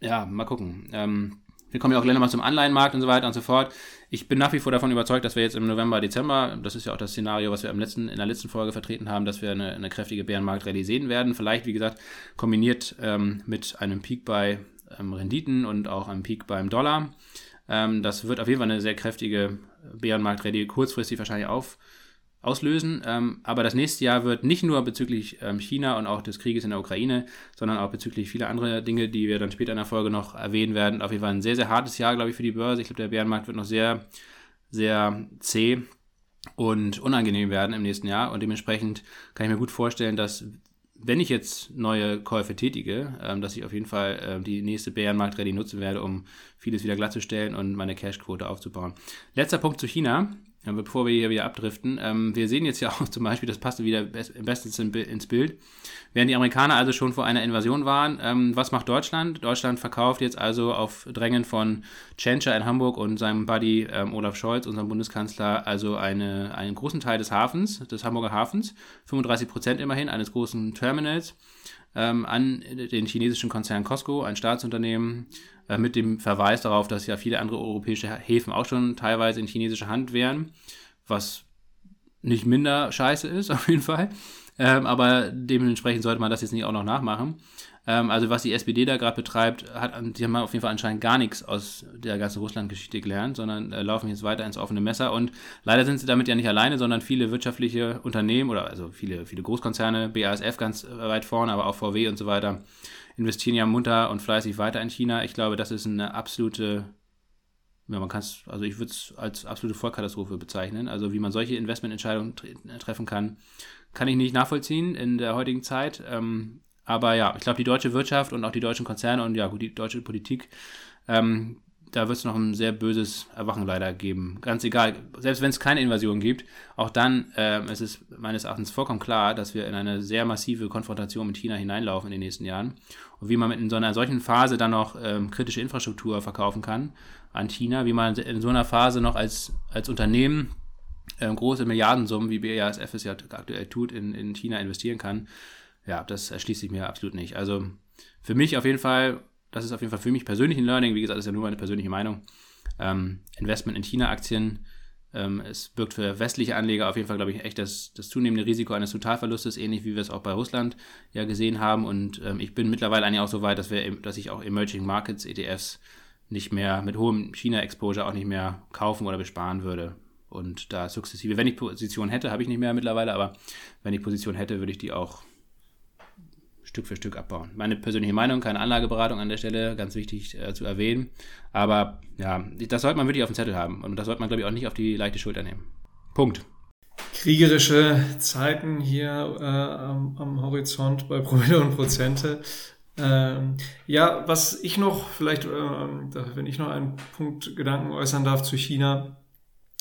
ja, mal gucken. Ähm, wir kommen ja auch gleich nochmal zum Anleihenmarkt und so weiter und so fort. Ich bin nach wie vor davon überzeugt, dass wir jetzt im November, Dezember, das ist ja auch das Szenario, was wir im letzten, in der letzten Folge vertreten haben, dass wir eine, eine kräftige Bärenmarkt-Rallye sehen werden. Vielleicht, wie gesagt, kombiniert ähm, mit einem Peak bei ähm, Renditen und auch am Peak beim Dollar. Ähm, das wird auf jeden Fall eine sehr kräftige Bärenmarkt-Rallye kurzfristig wahrscheinlich auf, auslösen. Ähm, aber das nächste Jahr wird nicht nur bezüglich ähm, China und auch des Krieges in der Ukraine, sondern auch bezüglich vieler anderer Dinge, die wir dann später in der Folge noch erwähnen werden, auf jeden Fall ein sehr, sehr hartes Jahr, glaube ich, für die Börse. Ich glaube, der Bärenmarkt wird noch sehr, sehr zäh und unangenehm werden im nächsten Jahr. Und dementsprechend kann ich mir gut vorstellen, dass wenn ich jetzt neue Käufe tätige, ähm, dass ich auf jeden Fall ähm, die nächste Bärenmarkt-Ready nutzen werde, um vieles wieder glattzustellen und meine Cashquote aufzubauen. Letzter Punkt zu China bevor wir hier wieder abdriften, ähm, wir sehen jetzt ja auch zum Beispiel, das passte wieder bestens ins Bild, während die Amerikaner also schon vor einer Invasion waren, ähm, was macht Deutschland? Deutschland verkauft jetzt also auf Drängen von Tschentscher in Hamburg und seinem Buddy ähm, Olaf Scholz, unserem Bundeskanzler, also eine, einen großen Teil des Hafens, des Hamburger Hafens, 35 Prozent immerhin, eines großen Terminals, ähm, an den chinesischen Konzern Costco, ein Staatsunternehmen, äh, mit dem Verweis darauf, dass ja viele andere europäische Häfen auch schon teilweise in chinesischer Hand wären, was nicht minder scheiße ist, auf jeden Fall. Ähm, aber dementsprechend sollte man das jetzt nicht auch noch nachmachen. Ähm, also was die SPD da gerade betreibt, hat, die haben auf jeden Fall anscheinend gar nichts aus der ganzen Russland-Geschichte gelernt, sondern äh, laufen jetzt weiter ins offene Messer. Und leider sind sie damit ja nicht alleine, sondern viele wirtschaftliche Unternehmen oder also viele, viele Großkonzerne, BASF ganz weit vorne, aber auch VW und so weiter, investieren ja munter und fleißig weiter in China. Ich glaube, das ist eine absolute, ja, man kann es, also ich würde es als absolute Vollkatastrophe bezeichnen. Also wie man solche Investmententscheidungen treffen kann, kann ich nicht nachvollziehen in der heutigen Zeit. Ähm, aber ja, ich glaube, die deutsche Wirtschaft und auch die deutschen Konzerne und ja, gut, die deutsche Politik ähm, da wird es noch ein sehr böses Erwachen leider geben. Ganz egal, selbst wenn es keine Invasion gibt, auch dann äh, ist es meines Erachtens vollkommen klar, dass wir in eine sehr massive Konfrontation mit China hineinlaufen in den nächsten Jahren. Und wie man in so einer solchen Phase dann noch ähm, kritische Infrastruktur verkaufen kann an China, wie man in so einer Phase noch als, als Unternehmen ähm, große Milliardensummen, wie BASF es ja aktuell tut, in, in China investieren kann, ja, das erschließt sich mir absolut nicht. Also für mich auf jeden Fall das ist auf jeden Fall für mich persönlich ein Learning. Wie gesagt, das ist ja nur meine persönliche Meinung. Ähm, Investment in China-Aktien. Ähm, es birgt für westliche Anleger auf jeden Fall, glaube ich, echt das, das zunehmende Risiko eines Totalverlustes, ähnlich wie wir es auch bei Russland ja gesehen haben. Und ähm, ich bin mittlerweile eigentlich auch so weit, dass, wir, dass ich auch Emerging Markets ETFs nicht mehr mit hohem China-Exposure auch nicht mehr kaufen oder besparen würde. Und da sukzessive, wenn ich Position hätte, habe ich nicht mehr mittlerweile, aber wenn ich Position hätte, würde ich die auch Stück für Stück abbauen. Meine persönliche Meinung, keine Anlageberatung an der Stelle, ganz wichtig äh, zu erwähnen. Aber ja, das sollte man wirklich auf dem Zettel haben. Und das sollte man, glaube ich, auch nicht auf die leichte Schulter nehmen. Punkt. Kriegerische Zeiten hier äh, am, am, Horizont bei Promille und Prozente. Ähm, ja, was ich noch, vielleicht, äh, wenn ich noch einen Punkt Gedanken äußern darf zu China,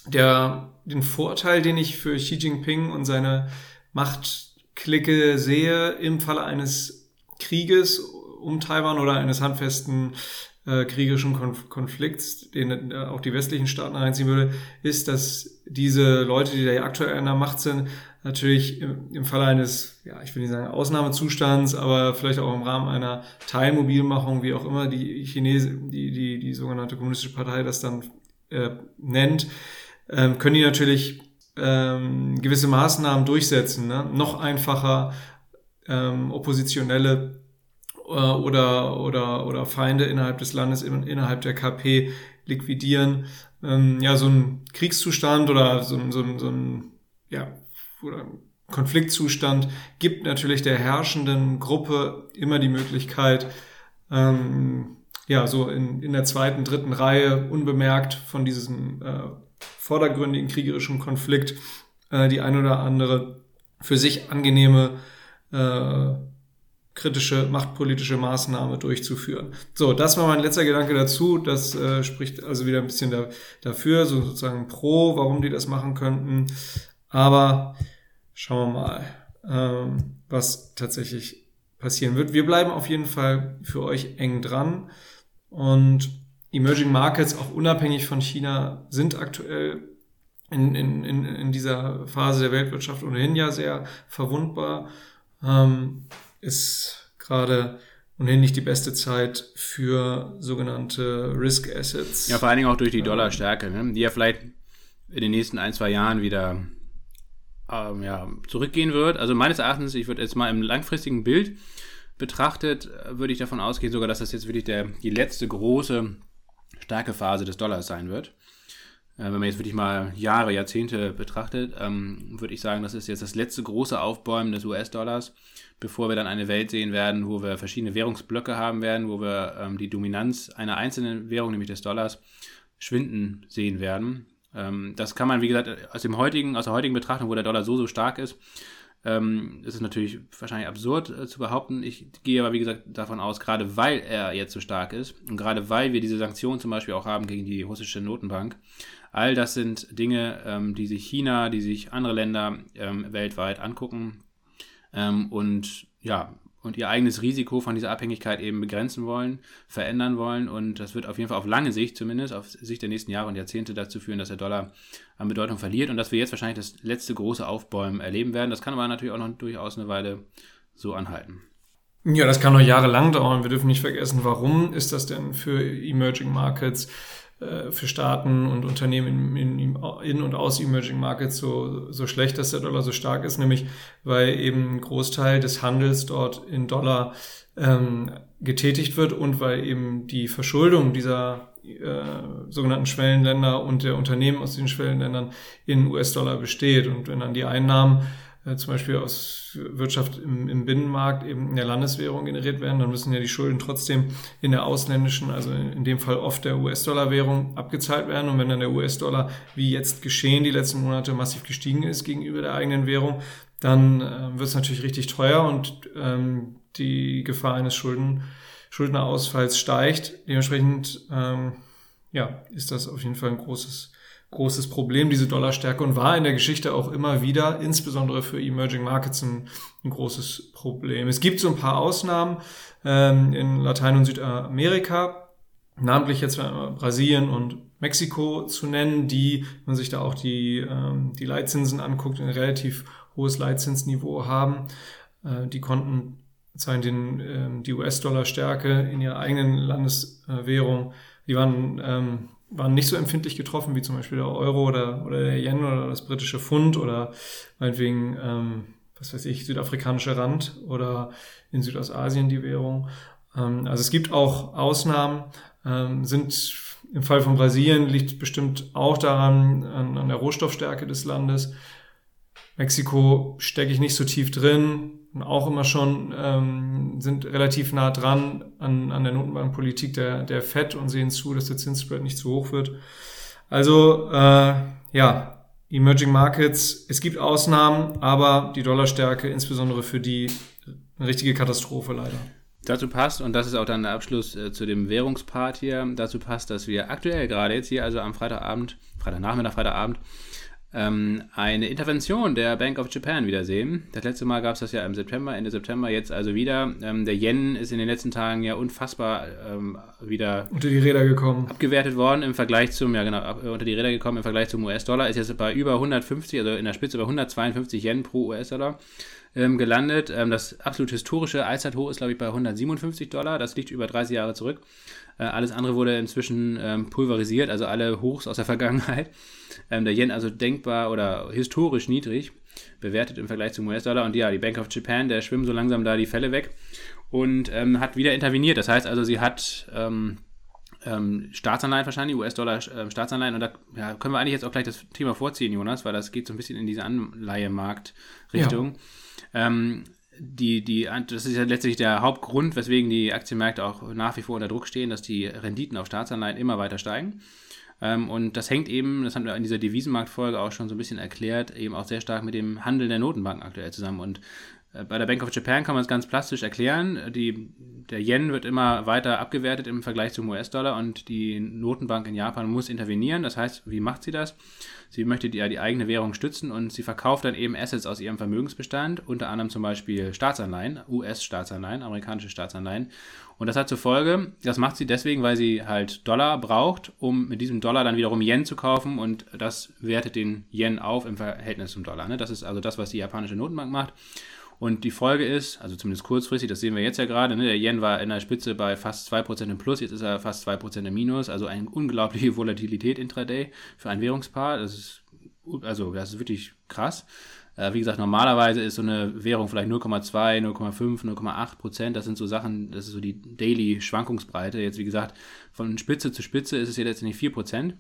der, den Vorteil, den ich für Xi Jinping und seine Macht Clique sehe im Falle eines Krieges um Taiwan oder eines handfesten äh, kriegerischen Konf Konflikts, den äh, auch die westlichen Staaten reinziehen würde, ist, dass diese Leute, die da ja aktuell an der Macht sind, natürlich im, im Falle eines, ja, ich will nicht sagen Ausnahmezustands, aber vielleicht auch im Rahmen einer Teilmobilmachung, wie auch immer die Chinese, die, die, die sogenannte kommunistische Partei das dann äh, nennt, ähm, können die natürlich ähm, gewisse Maßnahmen durchsetzen, ne? noch einfacher ähm, Oppositionelle äh, oder, oder, oder Feinde innerhalb des Landes, in, innerhalb der KP liquidieren. Ähm, ja, so ein Kriegszustand oder so, so, so ein ja, oder Konfliktzustand gibt natürlich der herrschenden Gruppe immer die Möglichkeit, ähm, ja, so in, in der zweiten, dritten Reihe unbemerkt von diesem äh, vordergründigen kriegerischen Konflikt äh, die ein oder andere für sich angenehme äh, kritische machtpolitische Maßnahme durchzuführen. So, das war mein letzter Gedanke dazu. Das äh, spricht also wieder ein bisschen da, dafür, so sozusagen pro, warum die das machen könnten. Aber schauen wir mal, ähm, was tatsächlich passieren wird. Wir bleiben auf jeden Fall für euch eng dran und Emerging Markets, auch unabhängig von China, sind aktuell in, in, in, in dieser Phase der Weltwirtschaft ohnehin ja sehr verwundbar. Ähm, ist gerade ohnehin nicht die beste Zeit für sogenannte Risk Assets. Ja, vor allen Dingen auch durch die Dollarstärke, ne? die ja vielleicht in den nächsten ein, zwei Jahren wieder ähm, ja, zurückgehen wird. Also meines Erachtens, ich würde jetzt mal im langfristigen Bild betrachtet, würde ich davon ausgehen, sogar, dass das jetzt wirklich der, die letzte große starke Phase des Dollars sein wird. äh, wenn man jetzt wirklich mal Jahre, Jahrzehnte betrachtet, ähm, würde ich sagen, das ist jetzt das letzte große Aufbäumen des US-Dollars, bevor wir dann eine Welt sehen werden, wo wir verschiedene Währungsblöcke haben werden, wo wir ähm, die Dominanz einer einzelnen Währung, nämlich des Dollars, schwinden sehen werden. Ähm, das kann man, wie gesagt, aus dem heutigen, aus der heutigen Betrachtung, wo der Dollar so, so stark ist, ähm, ist natürlich wahrscheinlich absurd äh, zu behaupten. Ich gehe aber, wie gesagt, davon aus, gerade weil er jetzt so stark ist und gerade weil wir diese Sanktionen zum Beispiel auch haben gegen die russische Notenbank, all das sind Dinge, ähm, die sich China, die sich andere Länder ähm, weltweit angucken ähm, und ja, und ihr eigenes Risiko von dieser Abhängigkeit eben begrenzen wollen, verändern wollen. Und das wird auf jeden Fall auf lange Sicht, zumindest auf Sicht der nächsten Jahre und Jahrzehnte dazu führen, dass der Dollar an Bedeutung verliert und dass wir jetzt wahrscheinlich das letzte große Aufbäumen erleben werden. Das kann aber natürlich auch noch durchaus eine Weile so anhalten. Ja, das kann noch jahrelang dauern. Wir dürfen nicht vergessen, warum ist das denn für Emerging Markets äh, für Staaten und Unternehmen in, in, in, und aus Emerging Markets so, so schlecht, dass der Dollar so stark ist, nämlich weil eben ein Großteil des Handels dort in Dollar ähm, getätigt wird und weil eben die Verschuldung dieser äh, sogenannten Schwellenländer und der Unternehmen aus den Schwellenländern in US-Dollar besteht. Und wenn dann die Einnahmen äh, zum Beispiel aus Wirtschaft im, im, Binnenmarkt eben in der Landeswährung generiert werden, dann müssen ja die Schulden trotzdem in der ausländischen, also in, in dem Fall oft der US-Dollar-Währung abgezahlt werden. Und wenn dann der US-Dollar, wie jetzt geschehen, die letzten Monate massiv gestiegen ist gegenüber der eigenen Währung, dann äh, wird es natürlich richtig teuer und ähm, die Gefahr eines Schulden, Schuldnerausfalls steigt. Dementsprechend ähm, ja, ist das auf jeden Fall ein großes großes Problem, diese Dollarstärke, und war in der Geschichte auch immer wieder, insbesondere für Emerging Markets, ein, ein großes Problem. Es gibt so ein paar Ausnahmen ähm, in Latein- und Südamerika, namentlich jetzt Brasilien und Mexiko zu nennen, die, wenn man sich da auch die, ähm, die Leitzinsen anguckt, ein relativ hohes Leitzinsniveau haben. Äh, die konnten zeigen den, ähm, die US-Dollar-Stärke in ihrer eigenen Landeswährung. Die waren ähm, waren nicht so empfindlich getroffen wie zum Beispiel der Euro oder, oder der Yen oder das britische Pfund oder meinetwegen, ähm, was weiß ich, südafrikanische Rand oder in Südostasien die Währung. Ähm, also es gibt auch Ausnahmen, ähm, sind im Fall von Brasilien liegt bestimmt auch daran, an, an der Rohstoffstärke des Landes. Mexiko stecke ich nicht so tief drin auch immer schon, ähm, sind relativ nah dran an, an der Notenbankpolitik der, der FED und sehen zu, dass der Zinsspread nicht zu hoch wird. Also äh, ja, Emerging Markets, es gibt Ausnahmen, aber die Dollarstärke, insbesondere für die, eine richtige Katastrophe leider. Dazu passt, und das ist auch dann der Abschluss äh, zu dem Währungspart hier, dazu passt, dass wir aktuell gerade jetzt hier, also am Freitagabend, Freitagnachmittag, Freitagabend, ähm, eine Intervention der Bank of Japan wiedersehen. Das letzte Mal gab es das ja im September, Ende September, jetzt also wieder. Ähm, der Yen ist in den letzten Tagen ja unfassbar ähm, wieder unter die Räder gekommen. Abgewertet worden im Vergleich zum, ja genau, ab, unter die Räder gekommen im Vergleich zum US-Dollar. Ist jetzt bei über 150, also in der Spitze bei 152 Yen pro US-Dollar ähm, gelandet. Ähm, das absolut historische Allzeithoch ist, glaube ich, bei 157 Dollar. Das liegt über 30 Jahre zurück. Äh, alles andere wurde inzwischen ähm, pulverisiert, also alle Hochs aus der Vergangenheit. Ähm, der Yen also denkbar oder historisch niedrig bewertet im Vergleich zum US-Dollar. Und ja, die Bank of Japan, der schwimmen so langsam da die Fälle weg und ähm, hat wieder interveniert. Das heißt also, sie hat ähm, ähm, Staatsanleihen wahrscheinlich, US-Dollar-Staatsanleihen. und da ja, können wir eigentlich jetzt auch gleich das Thema vorziehen, Jonas, weil das geht so ein bisschen in diese Anleihemarkt-Richtung. Ja. Die, die, das ist ja letztlich der Hauptgrund, weswegen die Aktienmärkte auch nach wie vor unter Druck stehen, dass die Renditen auf Staatsanleihen immer weiter steigen. Ähm, und das hängt eben, das haben wir in dieser Devisenmarktfolge auch schon so ein bisschen erklärt, eben auch sehr stark mit dem Handel der Notenbanken aktuell zusammen. Und bei der Bank of Japan kann man es ganz plastisch erklären. Die, der Yen wird immer weiter abgewertet im Vergleich zum US-Dollar und die Notenbank in Japan muss intervenieren. Das heißt, wie macht sie das? Sie möchte die, ja die eigene Währung stützen und sie verkauft dann eben Assets aus ihrem Vermögensbestand, unter anderem zum Beispiel Staatsanleihen, US-Staatsanleihen, amerikanische Staatsanleihen. Und das hat zur Folge, das macht sie deswegen, weil sie halt Dollar braucht, um mit diesem Dollar dann wiederum Yen zu kaufen und das wertet den Yen auf im Verhältnis zum Dollar. Ne? Das ist also das, was die japanische Notenbank macht. Und die Folge ist, also zumindest kurzfristig, das sehen wir jetzt ja gerade, ne, der Yen war in der Spitze bei fast 2% im Plus, jetzt ist er fast 2% im Minus, also eine unglaubliche Volatilität intraday für ein Währungspaar. Das ist, also, das ist wirklich krass. Äh, wie gesagt, normalerweise ist so eine Währung vielleicht 0,2, 0,5, 0,8 Prozent. Das sind so Sachen, das ist so die Daily Schwankungsbreite. Jetzt, wie gesagt, von Spitze zu Spitze ist es jetzt nicht 4 Prozent.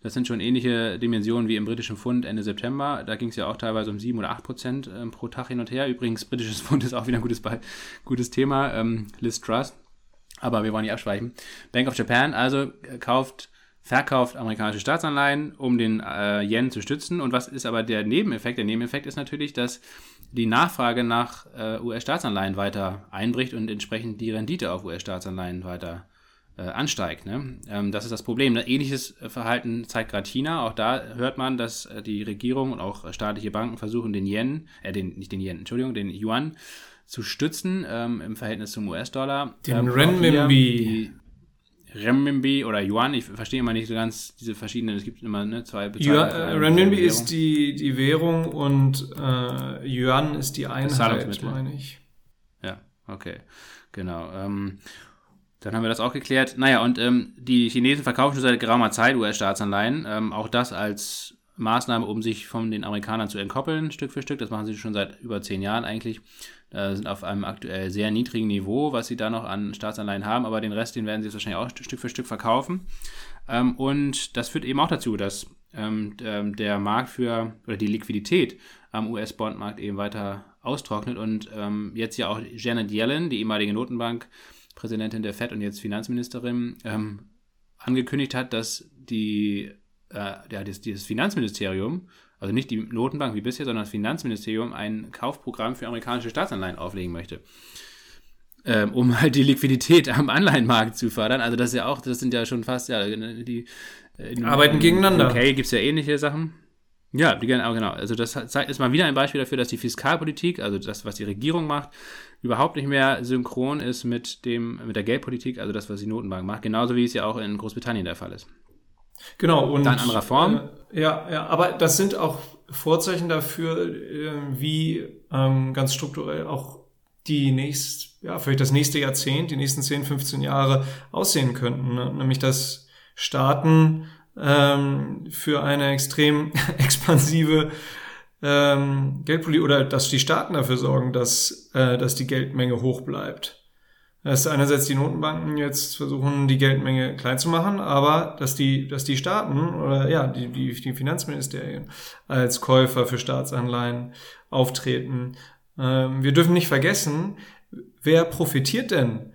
Das sind schon ähnliche Dimensionen wie im britischen Pfund Ende September. Da ging es ja auch teilweise um 7 oder 8 Prozent ähm, pro Tag hin und her. Übrigens, britisches Pfund ist auch wieder ein gutes, gutes Thema. Ähm, Liz Trust. Aber wir wollen nicht abschweichen. Bank of Japan also äh, kauft verkauft amerikanische Staatsanleihen, um den äh, Yen zu stützen. Und was ist aber der Nebeneffekt? Der Nebeneffekt ist natürlich, dass die Nachfrage nach äh, US-Staatsanleihen weiter einbricht und entsprechend die Rendite auf US-Staatsanleihen weiter äh, ansteigt. Ne? Ähm, das ist das Problem. Ähnliches Verhalten zeigt gerade China. Auch da hört man, dass äh, die Regierung und auch staatliche Banken versuchen, den Yen, äh, den, nicht den Yen, Entschuldigung, den Yuan zu stützen ähm, im Verhältnis zum US-Dollar. Den ähm, Renminbi. Renminbi oder Yuan, ich verstehe immer nicht so ganz diese verschiedenen, es gibt immer ne, zwei Bezahlungen. Ja, äh, Renminbi ist die, die Währung und äh, Yuan ist die Einheit, meine ich. Ja, okay, genau. Ähm, dann haben wir das auch geklärt. Naja, und ähm, die Chinesen verkaufen schon seit geraumer Zeit US-Staatsanleihen. Ähm, auch das als Maßnahme, um sich von den Amerikanern zu entkoppeln, Stück für Stück. Das machen sie schon seit über zehn Jahren eigentlich. Äh, sind auf einem aktuell sehr niedrigen Niveau, was sie da noch an Staatsanleihen haben, aber den Rest, den werden sie jetzt wahrscheinlich auch Stück für Stück verkaufen. Ähm, und das führt eben auch dazu, dass ähm, der Markt für oder die Liquidität am US-Bondmarkt eben weiter austrocknet und ähm, jetzt ja auch Janet Yellen, die ehemalige Notenbankpräsidentin der Fed und jetzt Finanzministerin, ähm, angekündigt hat, dass die, äh, ja, das, dieses Finanzministerium also nicht die Notenbank wie bisher, sondern das Finanzministerium ein Kaufprogramm für amerikanische Staatsanleihen auflegen möchte. Ähm, um halt die Liquidität am Anleihenmarkt zu fördern. Also das ist ja auch, das sind ja schon fast, ja, die in, arbeiten gegeneinander. Okay, gibt es ja ähnliche Sachen. Ja, die, genau. Also das ist mal wieder ein Beispiel dafür, dass die Fiskalpolitik, also das, was die Regierung macht, überhaupt nicht mehr synchron ist mit dem, mit der Geldpolitik, also das, was die Notenbank macht. Genauso wie es ja auch in Großbritannien der Fall ist. Genau, und. Dann anderer Form. Äh, ja, ja, aber das sind auch Vorzeichen dafür, äh, wie ähm, ganz strukturell auch die nächst, ja, vielleicht das nächste Jahrzehnt, die nächsten 10, 15 Jahre aussehen könnten. Ne? Nämlich, dass Staaten ähm, für eine extrem expansive ähm, Geldpolitik oder dass die Staaten dafür sorgen, dass, äh, dass die Geldmenge hoch bleibt dass einerseits die Notenbanken jetzt versuchen, die Geldmenge klein zu machen, aber dass die, dass die Staaten oder ja, die, die, die Finanzministerien als Käufer für Staatsanleihen auftreten. Ähm, wir dürfen nicht vergessen, wer profitiert denn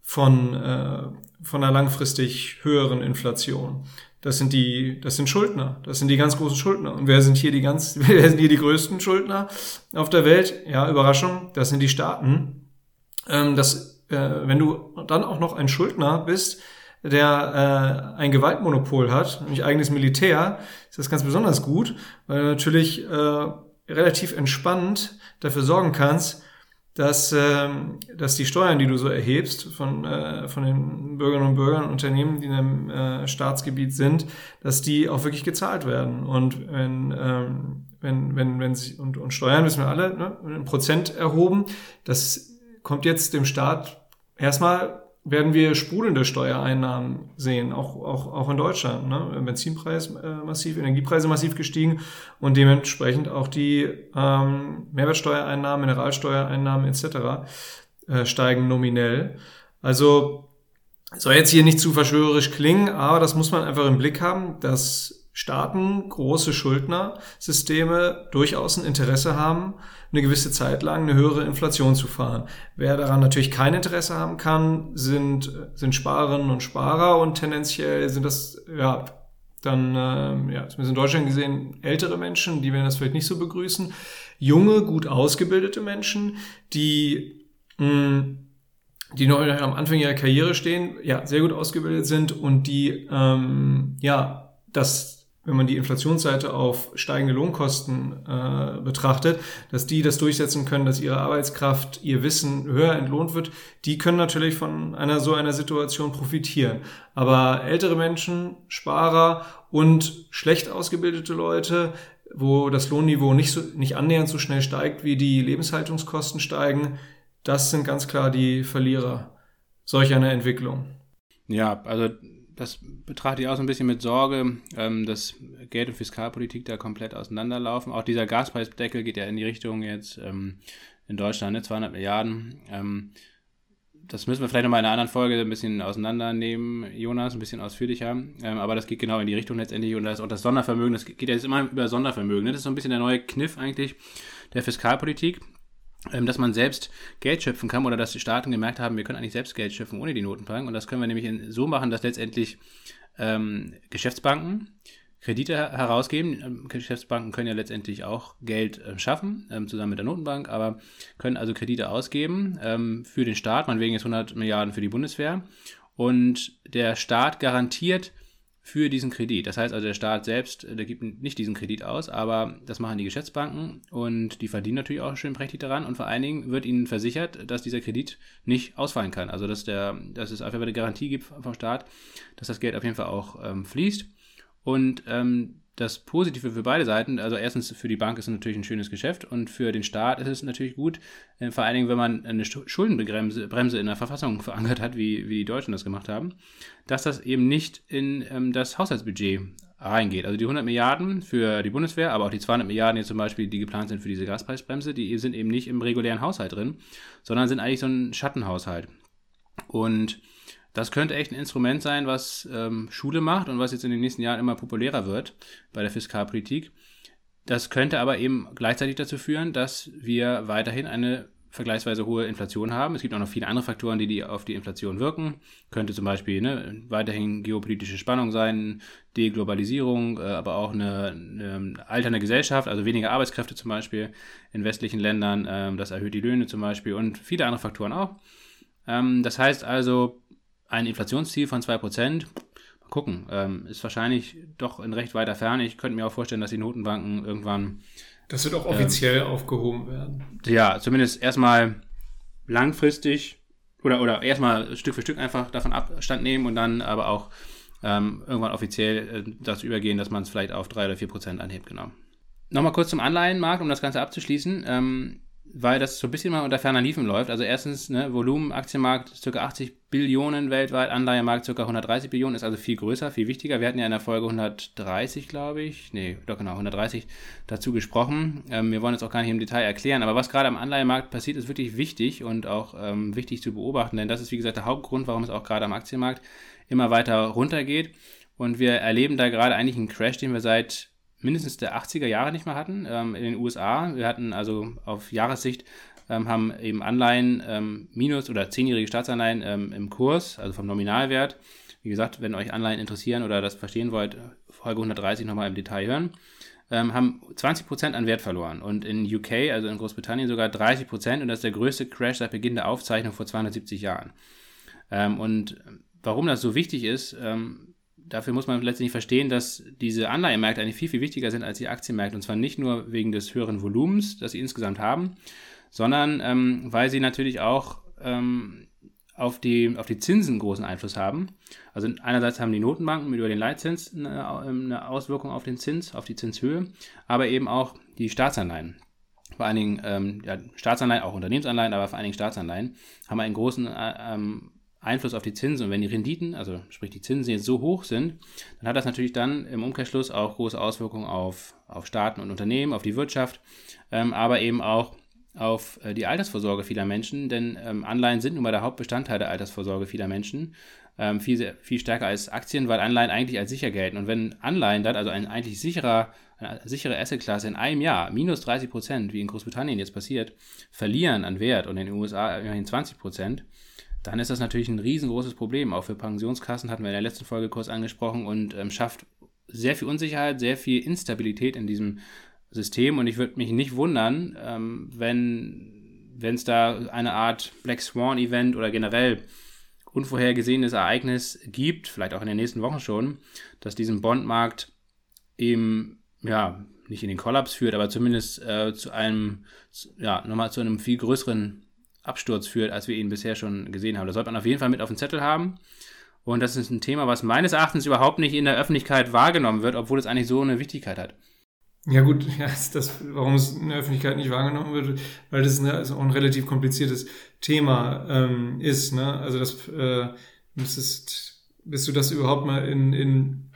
von, äh, von einer langfristig höheren Inflation? Das sind die, das sind Schuldner. Das sind die ganz großen Schuldner. Und wer sind hier die ganz, wer sind hier die größten Schuldner auf der Welt? Ja, Überraschung. Das sind die Staaten. Ähm, das äh, wenn du dann auch noch ein Schuldner bist, der äh, ein Gewaltmonopol hat, nämlich eigenes Militär, ist das ganz besonders gut, weil du natürlich äh, relativ entspannt dafür sorgen kannst, dass, äh, dass die Steuern, die du so erhebst von, äh, von den Bürgerinnen und Bürgern, Unternehmen, die in einem äh, Staatsgebiet sind, dass die auch wirklich gezahlt werden. Und wenn, ähm, wenn, wenn, wenn sie, und, und Steuern wissen wir alle, ne, ein Prozent erhoben, das kommt jetzt dem Staat erstmal werden wir sprudelnde Steuereinnahmen sehen, auch, auch, auch in Deutschland. Ne? Benzinpreis äh, massiv, Energiepreise massiv gestiegen und dementsprechend auch die ähm, Mehrwertsteuereinnahmen, Mineralsteuereinnahmen etc. Äh, steigen nominell. Also soll jetzt hier nicht zu verschwörerisch klingen, aber das muss man einfach im Blick haben, dass Staaten, große Schuldnersysteme durchaus ein Interesse haben, eine gewisse Zeit lang eine höhere Inflation zu fahren. Wer daran natürlich kein Interesse haben kann, sind, sind Sparerinnen und Sparer und tendenziell sind das, ja, dann, äh, ja, zumindest in Deutschland gesehen, ältere Menschen, die werden das vielleicht nicht so begrüßen. Junge, gut ausgebildete Menschen, die, mh, die noch am Anfang ihrer Karriere stehen, ja, sehr gut ausgebildet sind und die, ähm, ja, das wenn man die Inflationsseite auf steigende Lohnkosten äh, betrachtet, dass die das durchsetzen können, dass ihre Arbeitskraft, ihr Wissen höher entlohnt wird, die können natürlich von einer so einer Situation profitieren. Aber ältere Menschen, Sparer und schlecht ausgebildete Leute, wo das Lohnniveau nicht so nicht annähernd so schnell steigt, wie die Lebenshaltungskosten steigen, das sind ganz klar die Verlierer solch einer Entwicklung. Ja, also das betrachte ich auch so ein bisschen mit Sorge, ähm, dass Geld- und Fiskalpolitik da komplett auseinanderlaufen. Auch dieser Gaspreisdeckel geht ja in die Richtung jetzt ähm, in Deutschland, ne, 200 Milliarden. Ähm, das müssen wir vielleicht nochmal in einer anderen Folge ein bisschen auseinandernehmen, Jonas, ein bisschen ausführlicher. Ähm, aber das geht genau in die Richtung letztendlich. Und das, und das Sondervermögen, das geht ja jetzt immer über Sondervermögen. Ne? Das ist so ein bisschen der neue Kniff eigentlich der Fiskalpolitik dass man selbst Geld schöpfen kann oder dass die Staaten gemerkt haben, wir können eigentlich selbst Geld schöpfen ohne die Notenbank. Und das können wir nämlich so machen, dass letztendlich ähm, Geschäftsbanken Kredite herausgeben. Ähm, Geschäftsbanken können ja letztendlich auch Geld äh, schaffen, ähm, zusammen mit der Notenbank, aber können also Kredite ausgeben ähm, für den Staat, meinetwegen jetzt 100 Milliarden für die Bundeswehr. Und der Staat garantiert für diesen Kredit. Das heißt also, der Staat selbst, äh, der gibt nicht diesen Kredit aus, aber das machen die Geschäftsbanken und die verdienen natürlich auch schön prächtig daran und vor allen Dingen wird ihnen versichert, dass dieser Kredit nicht ausfallen kann. Also, dass, der, dass es einfach eine Garantie gibt vom Staat, dass das Geld auf jeden Fall auch ähm, fließt. Und ähm, das Positive für beide Seiten, also erstens für die Bank ist es natürlich ein schönes Geschäft und für den Staat ist es natürlich gut, äh, vor allen Dingen, wenn man eine Schuldenbremse Bremse in der Verfassung verankert hat, wie, wie die Deutschen das gemacht haben, dass das eben nicht in ähm, das Haushaltsbudget reingeht. Also die 100 Milliarden für die Bundeswehr, aber auch die 200 Milliarden jetzt zum Beispiel, die geplant sind für diese Gaspreisbremse, die sind eben nicht im regulären Haushalt drin, sondern sind eigentlich so ein Schattenhaushalt. Und das könnte echt ein Instrument sein, was ähm, Schule macht und was jetzt in den nächsten Jahren immer populärer wird bei der Fiskalpolitik. Das könnte aber eben gleichzeitig dazu führen, dass wir weiterhin eine vergleichsweise hohe Inflation haben. Es gibt auch noch viele andere Faktoren, die, die auf die Inflation wirken. Könnte zum Beispiel ne, weiterhin geopolitische Spannung sein, Deglobalisierung, äh, aber auch eine, eine, alternde Gesellschaft, also weniger Arbeitskräfte zum Beispiel in westlichen Ländern. Ähm, das erhöht die Löhne zum Beispiel und viele andere Faktoren auch. Ähm, das heißt also, ein Inflationsziel von 2%, mal gucken, ähm, ist wahrscheinlich doch in recht weiter Ferne. Ich könnte mir auch vorstellen, dass die Notenbanken irgendwann. Das wird auch offiziell ähm, aufgehoben werden. Ja, zumindest erstmal langfristig oder, oder erstmal Stück für Stück einfach davon Abstand nehmen und dann aber auch ähm, irgendwann offiziell äh, dazu übergehen, dass man es vielleicht auf 3 oder 4% anhebt, genau. Nochmal kurz zum Anleihenmarkt, um das Ganze abzuschließen. Ähm, weil das so ein bisschen mal unter ferner Liefen läuft. Also erstens, ne, Volumen, Aktienmarkt ca. 80 Billionen weltweit, Anleihemarkt ca. 130 Billionen, ist also viel größer, viel wichtiger. Wir hatten ja in der Folge 130, glaube ich, nee, doch genau, 130 dazu gesprochen. Ähm, wir wollen jetzt auch gar nicht im Detail erklären, aber was gerade am Anleihemarkt passiert, ist wirklich wichtig und auch ähm, wichtig zu beobachten, denn das ist, wie gesagt, der Hauptgrund, warum es auch gerade am Aktienmarkt immer weiter runtergeht. Und wir erleben da gerade eigentlich einen Crash, den wir seit mindestens der 80er Jahre nicht mehr hatten ähm, in den USA. Wir hatten also auf Jahressicht ähm, haben eben Anleihen ähm, minus oder zehnjährige Staatsanleihen ähm, im Kurs, also vom Nominalwert. Wie gesagt, wenn euch Anleihen interessieren oder das verstehen wollt, Folge 130 nochmal im Detail hören. Ähm, haben 20% an Wert verloren und in UK, also in Großbritannien, sogar 30% und das ist der größte Crash seit Beginn der Aufzeichnung vor 270 Jahren. Ähm, und warum das so wichtig ist, ähm, dafür muss man letztendlich verstehen, dass diese Anleihemärkte eigentlich viel, viel wichtiger sind als die Aktienmärkte. Und zwar nicht nur wegen des höheren Volumens, das sie insgesamt haben, sondern ähm, weil sie natürlich auch ähm, auf, die, auf die Zinsen großen Einfluss haben. Also einerseits haben die Notenbanken mit über den Leitzins eine, eine Auswirkung auf den Zins, auf die Zinshöhe, aber eben auch die Staatsanleihen vor allen Dingen ähm, ja, Staatsanleihen, auch Unternehmensanleihen, aber vor allen Dingen Staatsanleihen, haben einen großen äh, ähm, Einfluss auf die Zinsen. Und wenn die Renditen, also sprich die Zinsen jetzt so hoch sind, dann hat das natürlich dann im Umkehrschluss auch große Auswirkungen auf, auf Staaten und Unternehmen, auf die Wirtschaft, ähm, aber eben auch auf äh, die Altersvorsorge vieler Menschen, denn ähm, Anleihen sind nun mal der Hauptbestandteil der Altersvorsorge vieler Menschen, ähm, viel, viel stärker als Aktien, weil Anleihen eigentlich als sicher gelten. Und wenn Anleihen dann, also ein eigentlich sicherer, eine sichere Assetklasse in einem Jahr, minus 30 Prozent, wie in Großbritannien jetzt passiert, verlieren an Wert und in den USA immerhin 20 Prozent, dann ist das natürlich ein riesengroßes Problem. Auch für Pensionskassen hatten wir in der letzten Folge kurz angesprochen und ähm, schafft sehr viel Unsicherheit, sehr viel Instabilität in diesem System. Und ich würde mich nicht wundern, ähm, wenn es da eine Art Black Swan Event oder generell unvorhergesehenes Ereignis gibt, vielleicht auch in den nächsten Wochen schon, dass diesen Bondmarkt eben ja nicht in den Kollaps führt, aber zumindest äh, zu einem ja nochmal zu einem viel größeren Absturz führt, als wir ihn bisher schon gesehen haben. Das sollte man auf jeden Fall mit auf dem Zettel haben. Und das ist ein Thema, was meines Erachtens überhaupt nicht in der Öffentlichkeit wahrgenommen wird, obwohl es eigentlich so eine Wichtigkeit hat. Ja gut, ja, das, warum es in der Öffentlichkeit nicht wahrgenommen wird, weil das eine, also ein relativ kompliziertes Thema ähm, ist. Ne? Also das äh, müsstest, bis du das überhaupt mal in, in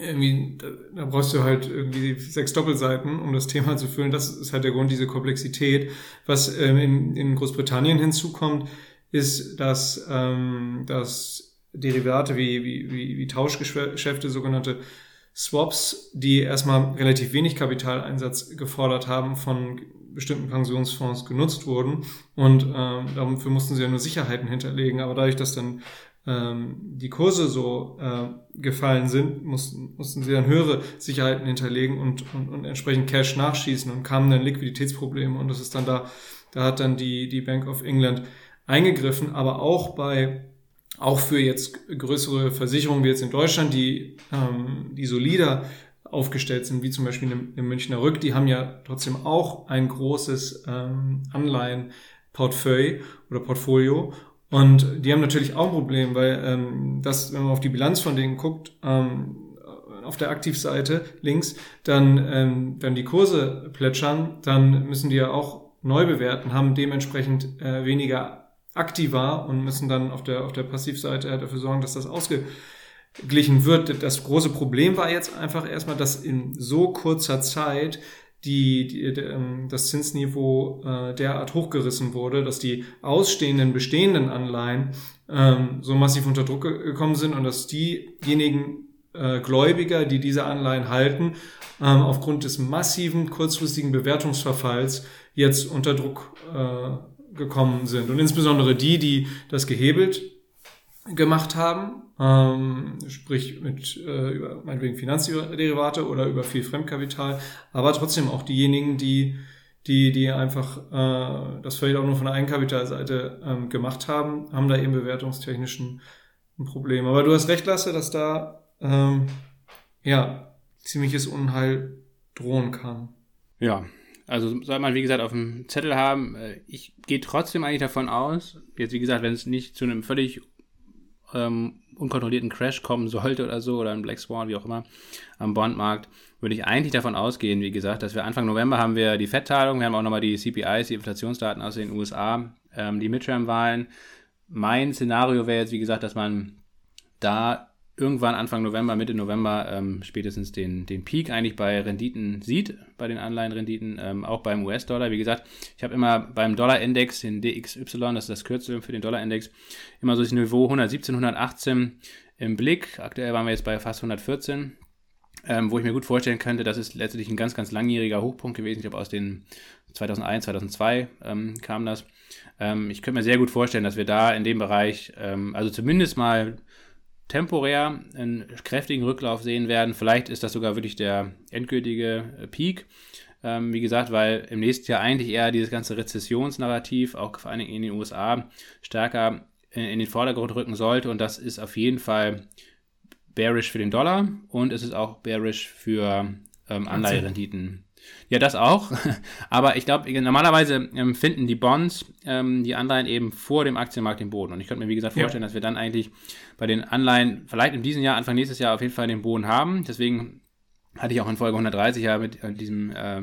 irgendwie, da, da brauchst du halt irgendwie sechs Doppelseiten, um das Thema zu füllen. Das ist halt der Grund, diese Komplexität. Was ähm, in, in Großbritannien hinzukommt, ist, dass, ähm, dass Derivate wie, wie, wie, wie Tauschgeschäfte, sogenannte Swaps, die erstmal relativ wenig Kapitaleinsatz gefordert haben, von bestimmten Pensionsfonds genutzt wurden. Und ähm, dafür mussten sie ja nur Sicherheiten hinterlegen. Aber dadurch, dass dann ähm, die Kurse so äh, gefallen sind, mussten, mussten sie dann höhere Sicherheiten hinterlegen und, und, und entsprechend Cash nachschießen und kamen dann Liquiditätsprobleme. Und das ist dann da, da hat dann die, die Bank of England eingegriffen, aber auch bei auch für jetzt größere Versicherungen wie jetzt in Deutschland, die, ähm, die solider aufgestellt sind, wie zum Beispiel im, Münchner Rück, die haben ja trotzdem auch ein großes ähm, Anleihenportfolio oder Portfolio. Und die haben natürlich auch ein Problem, weil ähm, das, wenn man auf die Bilanz von denen guckt, ähm, auf der Aktivseite links, dann, ähm, dann die Kurse plätschern, dann müssen die ja auch neu bewerten, haben dementsprechend äh, weniger Aktiva und müssen dann auf der, auf der Passivseite dafür sorgen, dass das ausgeglichen wird. Das große Problem war jetzt einfach erstmal, dass in so kurzer Zeit die, die, ähm, das Zinsniveau äh, derart hochgerissen wurde, dass die ausstehenden, bestehenden Anleihen ähm, so massiv unter Druck gekommen sind und dass diejenigen äh, Gläubiger, die diese Anleihen halten, ähm, aufgrund des massiven kurzfristigen Bewertungsverfalls jetzt unter Druck äh, gekommen sind. Und insbesondere die, die das gehebelt gemacht haben, ähm, sprich mit äh, über meinetwegen Finanzderivate oder über viel Fremdkapital, aber trotzdem auch diejenigen, die die die einfach äh, das vielleicht auch nur von der Eigenkapitalseite ähm, gemacht haben, haben da eben bewertungstechnischen ein Problem. Aber du hast recht, Lasse, dass da ähm, ja ziemliches Unheil drohen kann. Ja, also soll man, wie gesagt, auf dem Zettel haben. Äh, ich gehe trotzdem eigentlich davon aus, jetzt wie gesagt, wenn es nicht zu einem völlig ähm, unkontrollierten Crash kommen sollte oder so, oder ein Black Swan, wie auch immer, am Bondmarkt, würde ich eigentlich davon ausgehen, wie gesagt, dass wir Anfang November haben wir die FED-Tagung, wir haben auch nochmal die CPIs, die Inflationsdaten aus den USA, ähm, die Midterm-Wahlen. Mein Szenario wäre jetzt, wie gesagt, dass man da irgendwann Anfang November, Mitte November ähm, spätestens den, den Peak eigentlich bei Renditen sieht, bei den Anleihenrenditen, ähm, auch beim US-Dollar. Wie gesagt, ich habe immer beim Dollar-Index, den DXY, das ist das Kürzel für den Dollar-Index, immer so das Niveau 117, 118 im Blick. Aktuell waren wir jetzt bei fast 114. Ähm, wo ich mir gut vorstellen könnte, das ist letztendlich ein ganz, ganz langjähriger Hochpunkt gewesen. Ich glaube, aus den 2001, 2002 ähm, kam das. Ähm, ich könnte mir sehr gut vorstellen, dass wir da in dem Bereich, ähm, also zumindest mal temporär einen kräftigen Rücklauf sehen werden. Vielleicht ist das sogar wirklich der endgültige äh, Peak. Ähm, wie gesagt, weil im nächsten Jahr eigentlich eher dieses ganze Rezessionsnarrativ, auch vor allen Dingen in den USA, stärker in, in den Vordergrund rücken sollte. Und das ist auf jeden Fall bearish für den Dollar und es ist auch bearish für ähm, Anleiherenditen ja, das auch. Aber ich glaube, normalerweise ähm, finden die Bonds ähm, die Anleihen eben vor dem Aktienmarkt den Boden. Und ich könnte mir, wie gesagt, vorstellen, ja. dass wir dann eigentlich bei den Anleihen vielleicht in diesem Jahr, Anfang nächstes Jahr auf jeden Fall den Boden haben. Deswegen hatte ich auch in Folge 130 ja mit äh, diesem äh,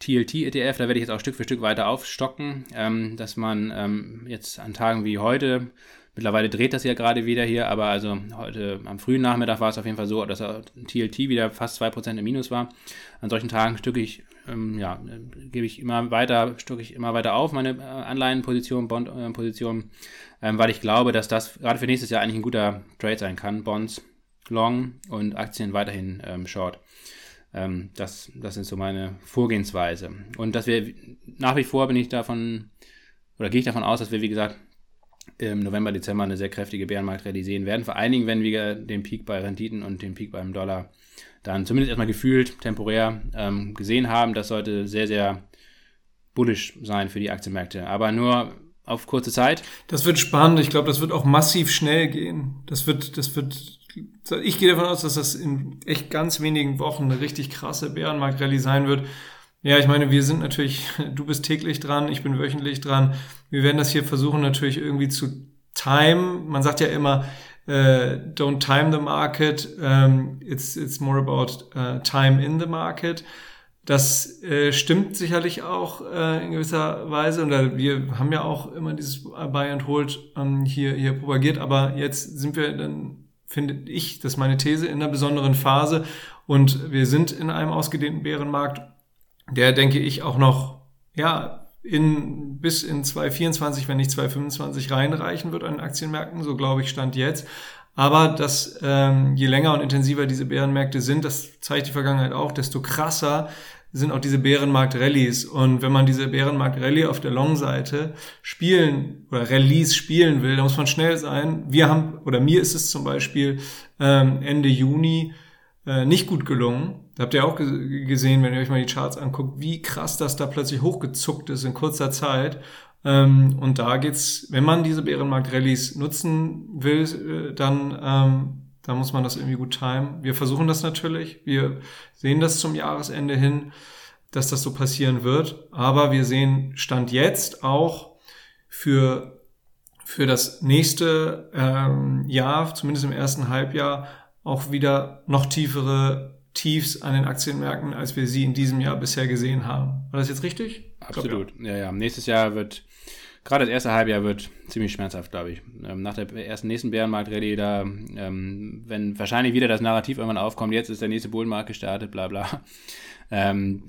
TLT-ETF, da werde ich jetzt auch Stück für Stück weiter aufstocken, ähm, dass man ähm, jetzt an Tagen wie heute Mittlerweile dreht das ja gerade wieder hier, aber also heute am frühen Nachmittag war es auf jeden Fall so, dass TLT wieder fast 2% im Minus war. An solchen Tagen stücke ich, ähm, ja, gebe ich immer weiter, stücke ich immer weiter auf meine äh, Anleihenposition, Bondposition, äh, ähm, weil ich glaube, dass das gerade für nächstes Jahr eigentlich ein guter Trade sein kann. Bonds long und Aktien weiterhin ähm, short. Ähm, das, das ist so meine Vorgehensweise. Und dass wir nach wie vor bin ich davon, oder gehe ich davon aus, dass wir, wie gesagt, im November, Dezember eine sehr kräftige Bärenmarktrallye sehen werden. Vor allen Dingen, wenn wir den Peak bei Renditen und den Peak beim Dollar dann zumindest erstmal gefühlt temporär ähm, gesehen haben. Das sollte sehr, sehr bullish sein für die Aktienmärkte. Aber nur auf kurze Zeit. Das wird spannend. Ich glaube, das wird auch massiv schnell gehen. Das wird, das wird, ich gehe davon aus, dass das in echt ganz wenigen Wochen eine richtig krasse Bärenmarktrallye sein wird. Ja, ich meine, wir sind natürlich, du bist täglich dran, ich bin wöchentlich dran. Wir werden das hier versuchen natürlich irgendwie zu time. Man sagt ja immer, uh, don't time the market, um, it's, it's more about uh, time in the market. Das äh, stimmt sicherlich auch in gewisser Weise. Und wir haben ja auch immer dieses Buy and Hold ähm, hier, hier propagiert. Aber jetzt sind wir dann, finde ich, das ist meine These, in einer besonderen Phase. Und wir sind in einem ausgedehnten Bärenmarkt der, denke ich, auch noch, ja, in, bis in 2024, wenn nicht 2025 reinreichen wird an den Aktienmärkten, so glaube ich stand jetzt. Aber dass ähm, je länger und intensiver diese Bärenmärkte sind, das zeigt die Vergangenheit auch, desto krasser sind auch diese Bärenmarkt-Rallies. Und wenn man diese Bärenmarkt-Rallye auf der Long-Seite spielen oder Rallies spielen will, dann muss man schnell sein. Wir haben, oder mir ist es zum Beispiel ähm, Ende Juni äh, nicht gut gelungen. Da habt ihr auch gesehen, wenn ihr euch mal die Charts anguckt, wie krass das da plötzlich hochgezuckt ist in kurzer Zeit. Ähm, und da geht's, wenn man diese Bärenmarkt-Rallies nutzen will, äh, dann ähm, da muss man das irgendwie gut timen. Wir versuchen das natürlich. Wir sehen das zum Jahresende hin, dass das so passieren wird. Aber wir sehen Stand jetzt auch für, für das nächste ähm, Jahr, zumindest im ersten Halbjahr, auch wieder noch tiefere Tiefs an den Aktienmärkten, als wir sie in diesem Jahr bisher gesehen haben. War das jetzt richtig? Absolut. Glaub, ja. ja, ja. Nächstes Jahr wird gerade das erste Halbjahr wird ziemlich schmerzhaft, glaube ich. Ähm, nach der ersten nächsten Bärenmarkt-Rallye, da, ähm, wenn wahrscheinlich wieder das Narrativ irgendwann aufkommt, jetzt ist der nächste Bullenmarkt gestartet, bla bla. Ähm,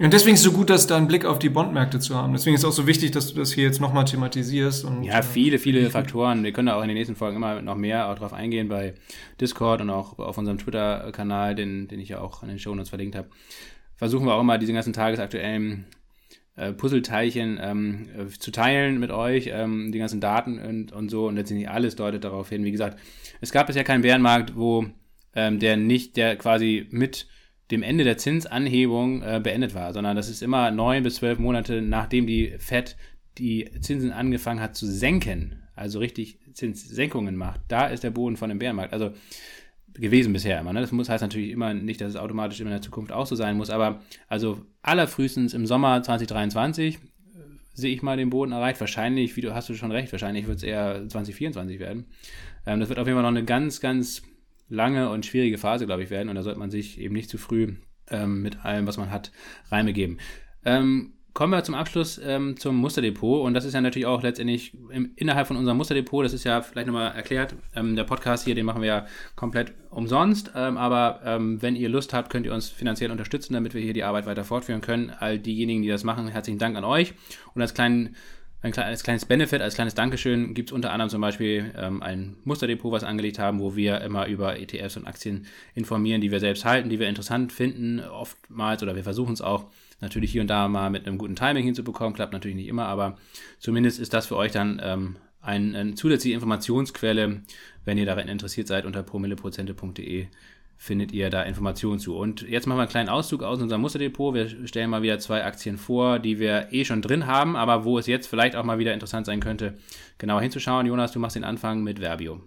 und deswegen ist es so gut, dass da einen Blick auf die Bondmärkte zu haben. Deswegen ist es auch so wichtig, dass du das hier jetzt nochmal thematisierst. Und, ja, viele, viele Faktoren. Wir können da auch in den nächsten Folgen immer noch mehr auch drauf eingehen bei Discord und auch auf unserem Twitter-Kanal, den, den ich ja auch in den Show Notes verlinkt habe. Versuchen wir auch immer diese ganzen tagesaktuellen äh, Puzzleteilchen ähm, äh, zu teilen mit euch, ähm, die ganzen Daten und, und so. Und letztendlich alles deutet darauf hin. Wie gesagt, es gab bisher keinen Bärenmarkt, wo ähm, der nicht, der quasi mit dem Ende der Zinsanhebung äh, beendet war, sondern das ist immer neun bis zwölf Monate, nachdem die Fed die Zinsen angefangen hat zu senken, also richtig Zinssenkungen macht, da ist der Boden von dem Bärenmarkt. Also gewesen bisher immer. Ne? Das muss heißt natürlich immer nicht, dass es automatisch in der Zukunft auch so sein muss, aber also allerfrühestens im Sommer 2023 äh, sehe ich mal den Boden erreicht. Wahrscheinlich, wie du hast du schon recht, wahrscheinlich wird es eher 2024 werden. Ähm, das wird auf jeden Fall noch eine ganz, ganz lange und schwierige Phase, glaube ich, werden. Und da sollte man sich eben nicht zu früh ähm, mit allem, was man hat, Reime geben. Ähm, Kommen wir zum Abschluss ähm, zum Musterdepot und das ist ja natürlich auch letztendlich im, innerhalb von unserem Musterdepot, das ist ja vielleicht nochmal erklärt, ähm, der Podcast hier, den machen wir ja komplett umsonst, ähm, aber ähm, wenn ihr Lust habt, könnt ihr uns finanziell unterstützen, damit wir hier die Arbeit weiter fortführen können. All diejenigen, die das machen, herzlichen Dank an euch und als kleinen ein kleines, kleines Benefit, als kleines Dankeschön gibt es unter anderem zum Beispiel ähm, ein Musterdepot, was angelegt haben, wo wir immer über ETFs und Aktien informieren, die wir selbst halten, die wir interessant finden, oftmals oder wir versuchen es auch natürlich hier und da mal mit einem guten Timing hinzubekommen. Klappt natürlich nicht immer, aber zumindest ist das für euch dann ähm, eine, eine zusätzliche Informationsquelle, wenn ihr daran interessiert seid, unter promilleprozente.de findet ihr da Informationen zu. Und jetzt machen wir einen kleinen Auszug aus unserem Musterdepot. Wir stellen mal wieder zwei Aktien vor, die wir eh schon drin haben, aber wo es jetzt vielleicht auch mal wieder interessant sein könnte, genauer hinzuschauen. Jonas, du machst den Anfang mit Verbio.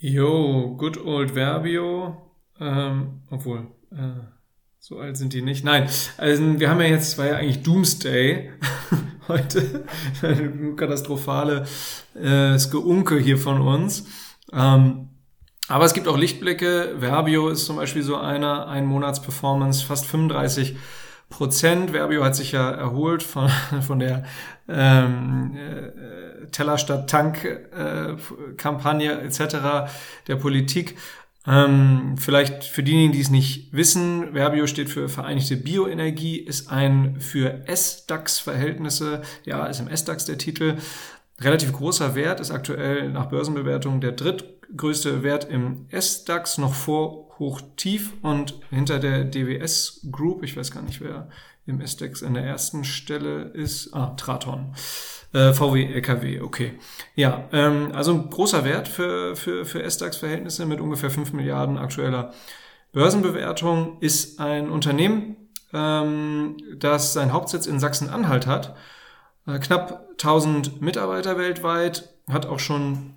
Jo, good old Verbio. Ähm, obwohl, äh, so alt sind die nicht. Nein, also wir haben ja jetzt, war ja eigentlich Doomsday heute. Katastrophale äh, Geunke hier von uns. Ähm, aber es gibt auch Lichtblicke. Verbio ist zum Beispiel so einer, ein Monatsperformance, fast 35 Prozent. Verbio hat sich ja erholt von, von der ähm, äh, Teller statt Tank äh, etc. der Politik. Ähm, vielleicht für diejenigen, die es nicht wissen, Verbio steht für Vereinigte Bioenergie, ist ein für S-DAX-Verhältnisse, ja, ist im S-DAX der Titel, relativ großer Wert, ist aktuell nach Börsenbewertung der drittgrößte Wert im S-DAX, noch vor Hoch-Tief und hinter der DWS Group, ich weiß gar nicht, wer im S-DAX an der ersten Stelle ist, ah, Traton. Äh, VW LKW, okay. Ja, ähm, also ein großer Wert für, für, für S-DAX-Verhältnisse mit ungefähr 5 Milliarden aktueller Börsenbewertung ist ein Unternehmen, ähm, das seinen Hauptsitz in Sachsen-Anhalt hat. Äh, knapp 1000 Mitarbeiter weltweit, hat auch schon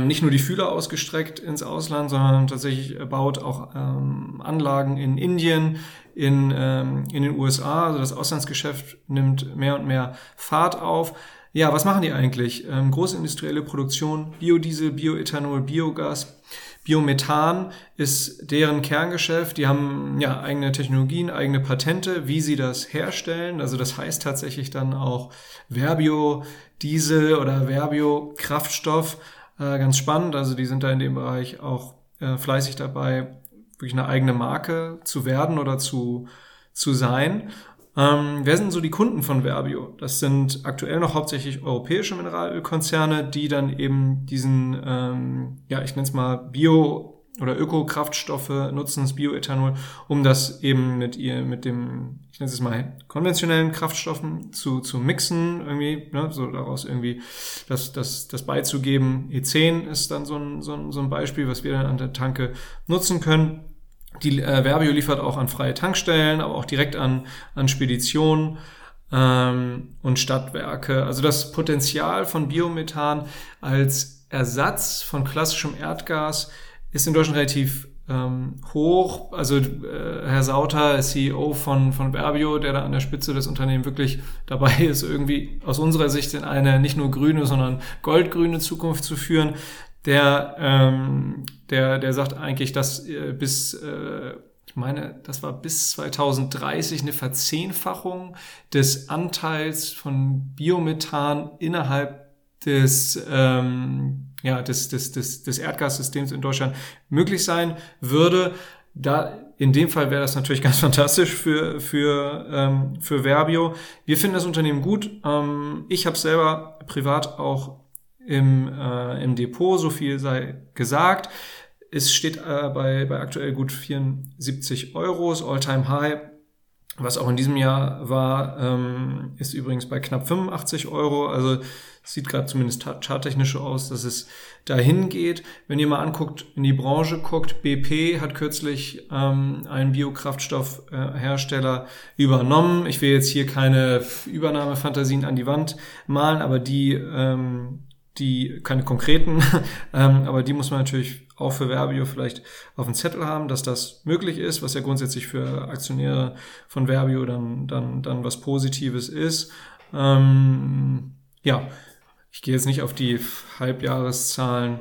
nicht nur die Fühler ausgestreckt ins Ausland, sondern tatsächlich baut auch ähm, Anlagen in Indien, in, ähm, in den USA. Also das Auslandsgeschäft nimmt mehr und mehr Fahrt auf. Ja, was machen die eigentlich? Ähm, große industrielle Produktion, Biodiesel, Bioethanol, Biogas, Biomethan ist deren Kerngeschäft. Die haben ja eigene Technologien, eigene Patente, wie sie das herstellen. Also das heißt tatsächlich dann auch Verbio Diesel oder Verbio Kraftstoff. Äh, ganz spannend. Also die sind da in dem Bereich auch äh, fleißig dabei, wirklich eine eigene Marke zu werden oder zu, zu sein. Ähm, wer sind so die Kunden von Verbio? Das sind aktuell noch hauptsächlich europäische Mineralölkonzerne, die dann eben diesen, ähm, ja, ich nenne es mal Bio- oder Ökokraftstoffe nutzen, das Bioethanol, um das eben mit ihr, mit dem, ich nenne es mal konventionellen Kraftstoffen zu, zu mixen, irgendwie, ne, so daraus irgendwie das, das, das beizugeben. E10 ist dann so ein, so ein, so ein Beispiel, was wir dann an der Tanke nutzen können. Die äh, Verbio liefert auch an freie Tankstellen, aber auch direkt an, an Speditionen ähm, und Stadtwerke. Also das Potenzial von Biomethan als Ersatz von klassischem Erdgas ist in Deutschland relativ ähm, hoch. Also äh, Herr Sauter, CEO von, von Verbio, der da an der Spitze des Unternehmens wirklich dabei ist, irgendwie aus unserer Sicht in eine nicht nur grüne, sondern goldgrüne Zukunft zu führen, der, ähm, der, der sagt eigentlich, dass äh, bis, äh, ich meine, das war bis 2030 eine Verzehnfachung des Anteils von Biomethan innerhalb des, ähm, ja, des, des, des, des Erdgassystems in Deutschland möglich sein würde. Da in dem Fall wäre das natürlich ganz fantastisch für, für, ähm, für Verbio. Wir finden das Unternehmen gut. Ähm, ich habe selber privat auch im, äh, im Depot, so viel sei gesagt. Es steht äh, bei, bei aktuell gut 74 Euro, All-Time High. Was auch in diesem Jahr war, ähm, ist übrigens bei knapp 85 Euro. Also sieht gerade zumindest charttechnisch aus, dass es dahin geht. Wenn ihr mal anguckt, in die Branche guckt, BP hat kürzlich ähm, einen Biokraftstoffhersteller äh, übernommen. Ich will jetzt hier keine Übernahmefantasien an die Wand malen, aber die ähm, die keine konkreten, ähm, aber die muss man natürlich auch für Verbio vielleicht auf dem Zettel haben, dass das möglich ist, was ja grundsätzlich für Aktionäre von Verbio dann, dann, dann was Positives ist. Ähm, ja, ich gehe jetzt nicht auf die Halbjahreszahlen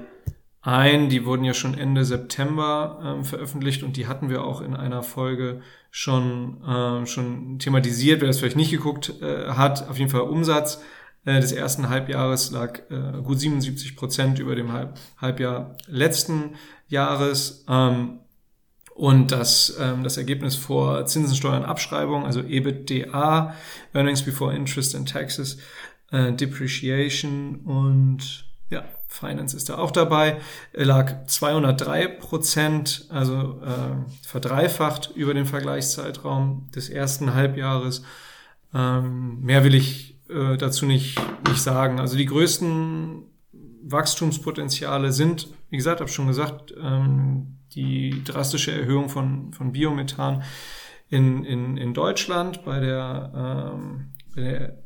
ein. Die wurden ja schon Ende September ähm, veröffentlicht und die hatten wir auch in einer Folge schon, äh, schon thematisiert. Wer das vielleicht nicht geguckt äh, hat, auf jeden Fall Umsatz äh, des ersten Halbjahres lag äh, gut 77 Prozent über dem Halb Halbjahr letzten Jahres. Ähm, und das, ähm, das Ergebnis vor Zinsensteuern Abschreibung, also EBITDA, Earnings Before Interest and Taxes, äh, Depreciation und ja, Finance ist da auch dabei, er lag 203 Prozent, also äh, verdreifacht über den Vergleichszeitraum des ersten Halbjahres. Ähm, mehr will ich äh, dazu nicht, nicht sagen. Also die größten Wachstumspotenziale sind, wie gesagt, habe schon gesagt, ähm, die drastische Erhöhung von, von Biomethan in, in, in Deutschland bei der, ähm, bei der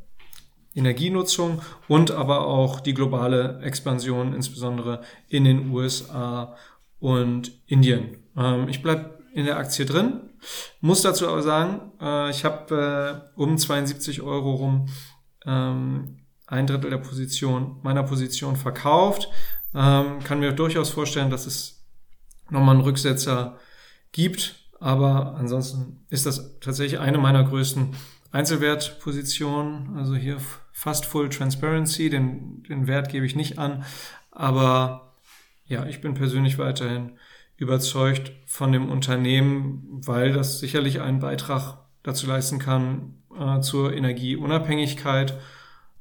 Energienutzung und aber auch die globale Expansion, insbesondere in den USA und Indien. Ähm, ich bleib in der Aktie drin, muss dazu aber sagen, äh, ich habe äh, um 72 Euro rum ähm, ein Drittel der Position, meiner Position verkauft. Ähm, kann mir durchaus vorstellen, dass es nochmal einen Rücksetzer gibt. Aber ansonsten ist das tatsächlich eine meiner größten Einzelwertpositionen. Also hier fast Full Transparency. Den, den Wert gebe ich nicht an. Aber ja, ich bin persönlich weiterhin überzeugt von dem Unternehmen, weil das sicherlich einen Beitrag dazu leisten kann, äh, zur Energieunabhängigkeit.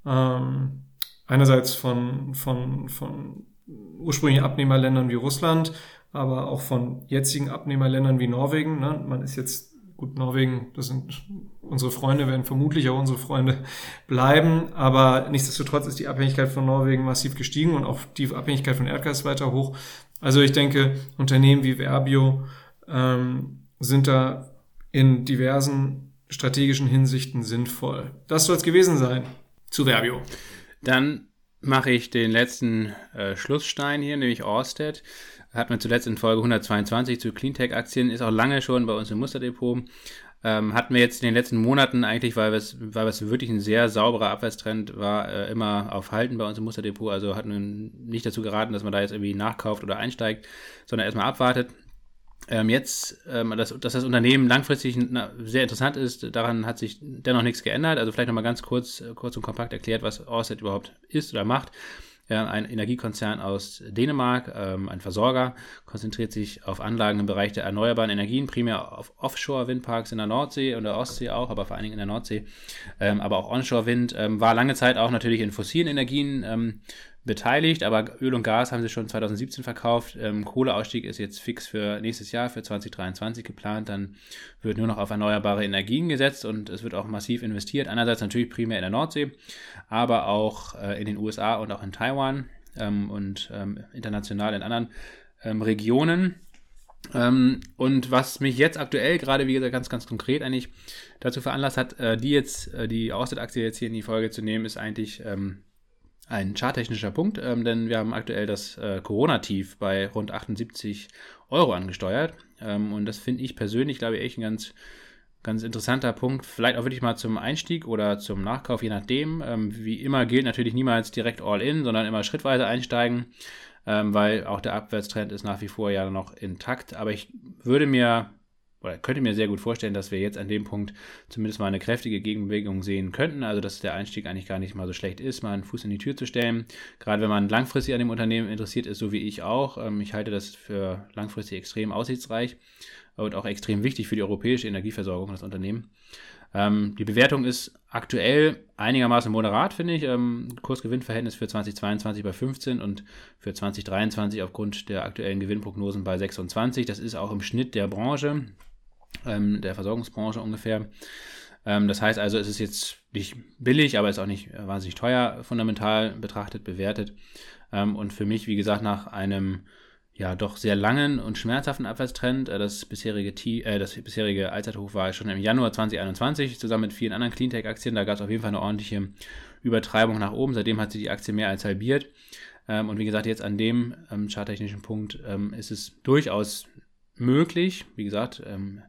Ähm, einerseits von, von, von ursprünglichen Abnehmerländern wie Russland, aber auch von jetzigen Abnehmerländern wie Norwegen. Ne? Man ist jetzt, gut, Norwegen, das sind unsere Freunde, werden vermutlich auch unsere Freunde bleiben, aber nichtsdestotrotz ist die Abhängigkeit von Norwegen massiv gestiegen und auch die Abhängigkeit von Erdgas weiter hoch. Also ich denke, Unternehmen wie Verbio ähm, sind da in diversen strategischen Hinsichten sinnvoll. Das soll es gewesen sein zu Verbio. Dann mache ich den letzten äh, Schlussstein hier, nämlich Orsted. Hat man zuletzt in Folge 122 zu Cleantech-Aktien, ist auch lange schon bei uns im Musterdepot. Ähm, hatten wir jetzt in den letzten Monaten eigentlich, weil es, weil wirklich ein sehr sauberer Abwärtstrend war, äh, immer auf Halten bei uns im Musterdepot. Also hatten wir nicht dazu geraten, dass man da jetzt irgendwie nachkauft oder einsteigt, sondern erstmal abwartet jetzt, ähm, dass, dass, das Unternehmen langfristig sehr interessant ist, daran hat sich dennoch nichts geändert. Also vielleicht nochmal ganz kurz, äh, kurz und kompakt erklärt, was Orsted überhaupt ist oder macht. ein Energiekonzern aus Dänemark, ähm, ein Versorger, konzentriert sich auf Anlagen im Bereich der erneuerbaren Energien, primär auf Offshore-Windparks in der Nordsee und der Ostsee auch, aber vor allen Dingen in der Nordsee, ähm, aber auch Onshore-Wind, ähm, war lange Zeit auch natürlich in fossilen Energien beteiligt, aber Öl und Gas haben sie schon 2017 verkauft. Ähm, Kohleausstieg ist jetzt fix für nächstes Jahr, für 2023 geplant. Dann wird nur noch auf erneuerbare Energien gesetzt und es wird auch massiv investiert. Einerseits natürlich primär in der Nordsee, aber auch äh, in den USA und auch in Taiwan ähm, und ähm, international in anderen ähm, Regionen. Ähm, und was mich jetzt aktuell gerade, wie gesagt, ganz, ganz konkret eigentlich dazu veranlasst hat, äh, die jetzt, äh, die Ausset-Aktie jetzt hier in die Folge zu nehmen, ist eigentlich ähm, ein charttechnischer Punkt, ähm, denn wir haben aktuell das äh, Corona-Tief bei rund 78 Euro angesteuert. Ähm, und das finde ich persönlich, glaube ich, echt ein ganz, ganz interessanter Punkt. Vielleicht auch wirklich mal zum Einstieg oder zum Nachkauf, je nachdem. Ähm, wie immer gilt natürlich niemals direkt All-In, sondern immer schrittweise einsteigen, ähm, weil auch der Abwärtstrend ist nach wie vor ja noch intakt. Aber ich würde mir oder könnte mir sehr gut vorstellen, dass wir jetzt an dem Punkt zumindest mal eine kräftige Gegenbewegung sehen könnten. Also, dass der Einstieg eigentlich gar nicht mal so schlecht ist, mal einen Fuß in die Tür zu stellen. Gerade wenn man langfristig an dem Unternehmen interessiert ist, so wie ich auch. Ähm, ich halte das für langfristig extrem aussichtsreich und auch extrem wichtig für die europäische Energieversorgung, das Unternehmen. Ähm, die Bewertung ist aktuell einigermaßen moderat, finde ich. Ähm, Kursgewinnverhältnis für 2022 bei 15 und für 2023 aufgrund der aktuellen Gewinnprognosen bei 26. Das ist auch im Schnitt der Branche ähm, der Versorgungsbranche ungefähr. Ähm, das heißt also, es ist jetzt nicht billig, aber es ist auch nicht wahnsinnig teuer fundamental betrachtet, bewertet. Ähm, und für mich, wie gesagt, nach einem ja doch sehr langen und schmerzhaften Abwärtstrend. Äh, das bisherige, T äh, das bisherige Allzeithoch war schon im Januar 2021 zusammen mit vielen anderen Cleantech-Aktien. Da gab es auf jeden Fall eine ordentliche Übertreibung nach oben. Seitdem hat sich die Aktie mehr als halbiert. Ähm, und wie gesagt, jetzt an dem ähm, charttechnischen Punkt ähm, ist es durchaus möglich. Wie gesagt, ähm,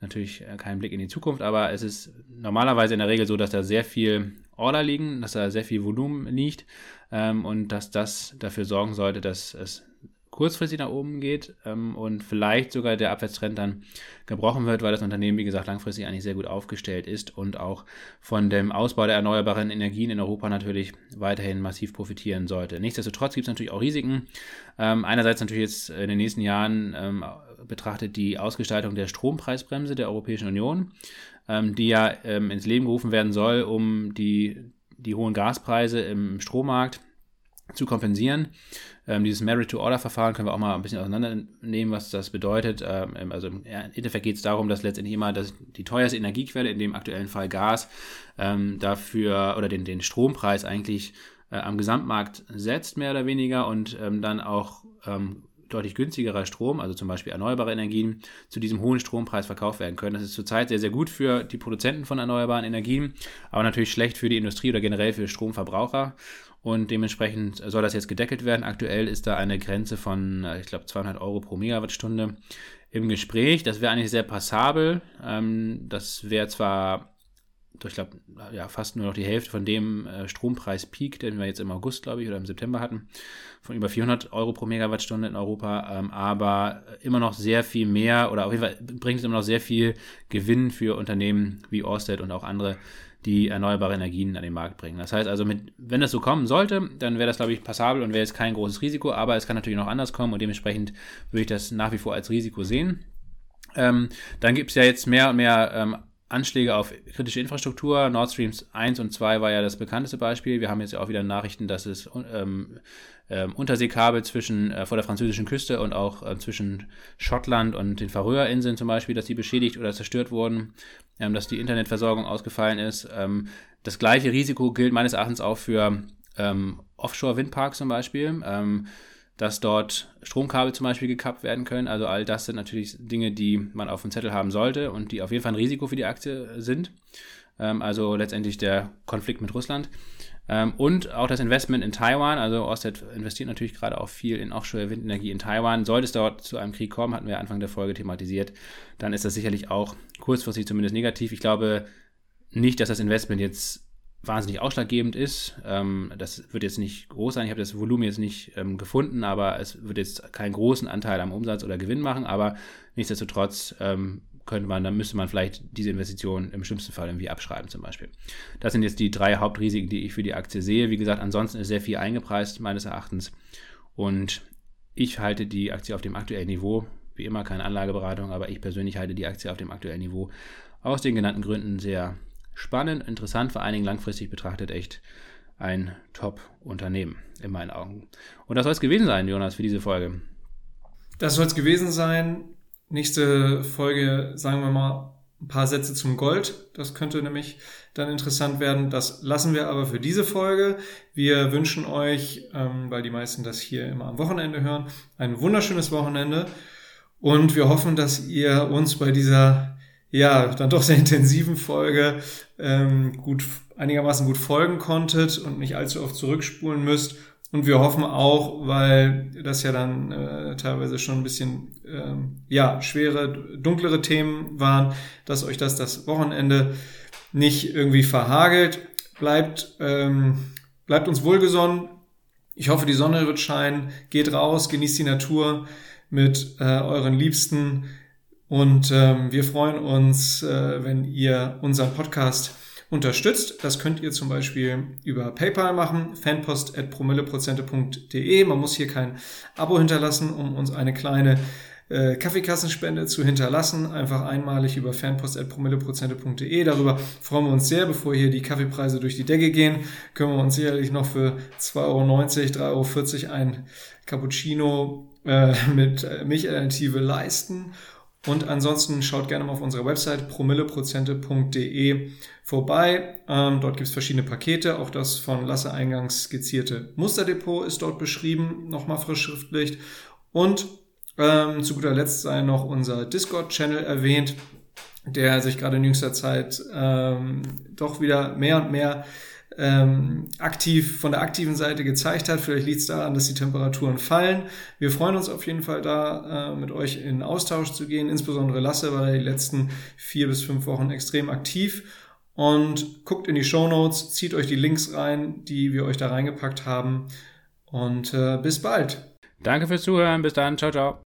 natürlich äh, kein Blick in die Zukunft, aber es ist normalerweise in der Regel so, dass da sehr viel Order liegen, dass da sehr viel Volumen liegt ähm, und dass das dafür sorgen sollte, dass es kurzfristig nach oben geht ähm, und vielleicht sogar der Abwärtstrend dann gebrochen wird, weil das Unternehmen, wie gesagt, langfristig eigentlich sehr gut aufgestellt ist und auch von dem Ausbau der erneuerbaren Energien in Europa natürlich weiterhin massiv profitieren sollte. Nichtsdestotrotz gibt es natürlich auch Risiken. Ähm, einerseits natürlich jetzt in den nächsten Jahren ähm, betrachtet die Ausgestaltung der Strompreisbremse der Europäischen Union, ähm, die ja ähm, ins Leben gerufen werden soll, um die, die hohen Gaspreise im Strommarkt zu kompensieren. Ähm, dieses Merit-to-Order-Verfahren können wir auch mal ein bisschen auseinandernehmen, was das bedeutet. Ähm, also im Endeffekt geht es darum, dass letztendlich immer das, die teuerste Energiequelle, in dem aktuellen Fall Gas, ähm, dafür oder den, den Strompreis eigentlich äh, am Gesamtmarkt setzt, mehr oder weniger, und ähm, dann auch ähm, deutlich günstigerer Strom, also zum Beispiel erneuerbare Energien, zu diesem hohen Strompreis verkauft werden können. Das ist zurzeit sehr, sehr gut für die Produzenten von erneuerbaren Energien, aber natürlich schlecht für die Industrie oder generell für Stromverbraucher und dementsprechend soll das jetzt gedeckelt werden. Aktuell ist da eine Grenze von, äh, ich glaube, 200 Euro pro Megawattstunde im Gespräch. Das wäre eigentlich sehr passabel. Ähm, das wäre zwar, ich glaube, ja, fast nur noch die Hälfte von dem äh, Strompreis-Peak, den wir jetzt im August, glaube ich, oder im September hatten, von über 400 Euro pro Megawattstunde in Europa, ähm, aber immer noch sehr viel mehr oder auf jeden Fall bringt es immer noch sehr viel Gewinn für Unternehmen wie Orsted und auch andere die erneuerbare Energien an den Markt bringen. Das heißt also, mit, wenn das so kommen sollte, dann wäre das, glaube ich, passabel und wäre jetzt kein großes Risiko, aber es kann natürlich noch anders kommen und dementsprechend würde ich das nach wie vor als Risiko sehen. Ähm, dann gibt es ja jetzt mehr und mehr ähm, Anschläge auf kritische Infrastruktur. Nord Streams 1 und 2 war ja das bekannteste Beispiel. Wir haben jetzt auch wieder Nachrichten, dass es ähm, ähm, Unterseekabel zwischen äh, vor der französischen Küste und auch äh, zwischen Schottland und den Färöerinseln zum Beispiel, dass die beschädigt oder zerstört wurden, ähm, dass die Internetversorgung ausgefallen ist. Ähm, das gleiche Risiko gilt meines Erachtens auch für ähm, Offshore-Windparks zum Beispiel. Dass dort Stromkabel zum Beispiel gekappt werden können. Also all das sind natürlich Dinge, die man auf dem Zettel haben sollte und die auf jeden Fall ein Risiko für die Aktie sind. Ähm, also letztendlich der Konflikt mit Russland. Ähm, und auch das Investment in Taiwan. Also Orsted investiert natürlich gerade auch viel in Offshore-Windenergie in Taiwan. Sollte es dort zu einem Krieg kommen, hatten wir Anfang der Folge thematisiert, dann ist das sicherlich auch kurzfristig zumindest negativ. Ich glaube nicht, dass das Investment jetzt wahnsinnig ausschlaggebend ist. Ähm, das wird jetzt nicht groß sein. Ich habe das Volumen jetzt nicht ähm, gefunden, aber es wird jetzt keinen großen Anteil am Umsatz oder Gewinn machen. Aber nichtsdestotrotz ähm, könnte man, dann müsste man vielleicht diese Investition im schlimmsten Fall irgendwie abschreiben zum Beispiel. Das sind jetzt die drei Hauptrisiken, die ich für die Aktie sehe. Wie gesagt, ansonsten ist sehr viel eingepreist meines Erachtens und ich halte die Aktie auf dem aktuellen Niveau. Wie immer keine Anlageberatung, aber ich persönlich halte die Aktie auf dem aktuellen Niveau aus den genannten Gründen sehr spannend, interessant, vor allen Dingen langfristig betrachtet echt ein Top-Unternehmen in meinen Augen. Und das soll es gewesen sein, Jonas, für diese Folge. Das soll es gewesen sein. Nächste Folge, sagen wir mal, ein paar Sätze zum Gold. Das könnte nämlich dann interessant werden. Das lassen wir aber für diese Folge. Wir wünschen euch, ähm, weil die meisten das hier immer am Wochenende hören, ein wunderschönes Wochenende. Und wir hoffen, dass ihr uns bei dieser, ja, dann doch sehr intensiven Folge ähm, gut, einigermaßen gut folgen konntet und nicht allzu oft zurückspulen müsst. Und wir hoffen auch, weil das ja dann äh, teilweise schon ein bisschen ähm, ja schwere, dunklere Themen waren, dass euch das das Wochenende nicht irgendwie verhagelt. Bleibt ähm, bleibt uns wohlgesonnen. Ich hoffe, die Sonne wird scheinen. Geht raus, genießt die Natur mit äh, euren Liebsten und ähm, wir freuen uns, äh, wenn ihr unseren Podcast unterstützt. Das könnt ihr zum Beispiel über PayPal machen, fanpost.promilleprozente.de. Man muss hier kein Abo hinterlassen, um uns eine kleine äh, Kaffeekassenspende zu hinterlassen. Einfach einmalig über fanpost.promilleprozente.de. Darüber freuen wir uns sehr, bevor hier die Kaffeepreise durch die Decke gehen. Können wir uns sicherlich noch für 2,90 Euro, 3,40 Euro ein Cappuccino äh, mit Milchalternative leisten. Und ansonsten schaut gerne mal auf unserer Website promilleprozente.de vorbei. Ähm, dort gibt es verschiedene Pakete. Auch das von Lasse eingangs skizzierte Musterdepot ist dort beschrieben, nochmal frisch schriftlich. Und ähm, zu guter Letzt sei noch unser Discord-Channel erwähnt, der sich gerade in jüngster Zeit ähm, doch wieder mehr und mehr ähm, aktiv von der aktiven Seite gezeigt hat. Vielleicht liegt es daran, dass die Temperaturen fallen. Wir freuen uns auf jeden Fall da, äh, mit euch in Austausch zu gehen. Insbesondere Lasse war die letzten vier bis fünf Wochen extrem aktiv. Und guckt in die Show Notes, zieht euch die Links rein, die wir euch da reingepackt haben. Und äh, bis bald. Danke fürs Zuhören. Bis dann. Ciao, ciao.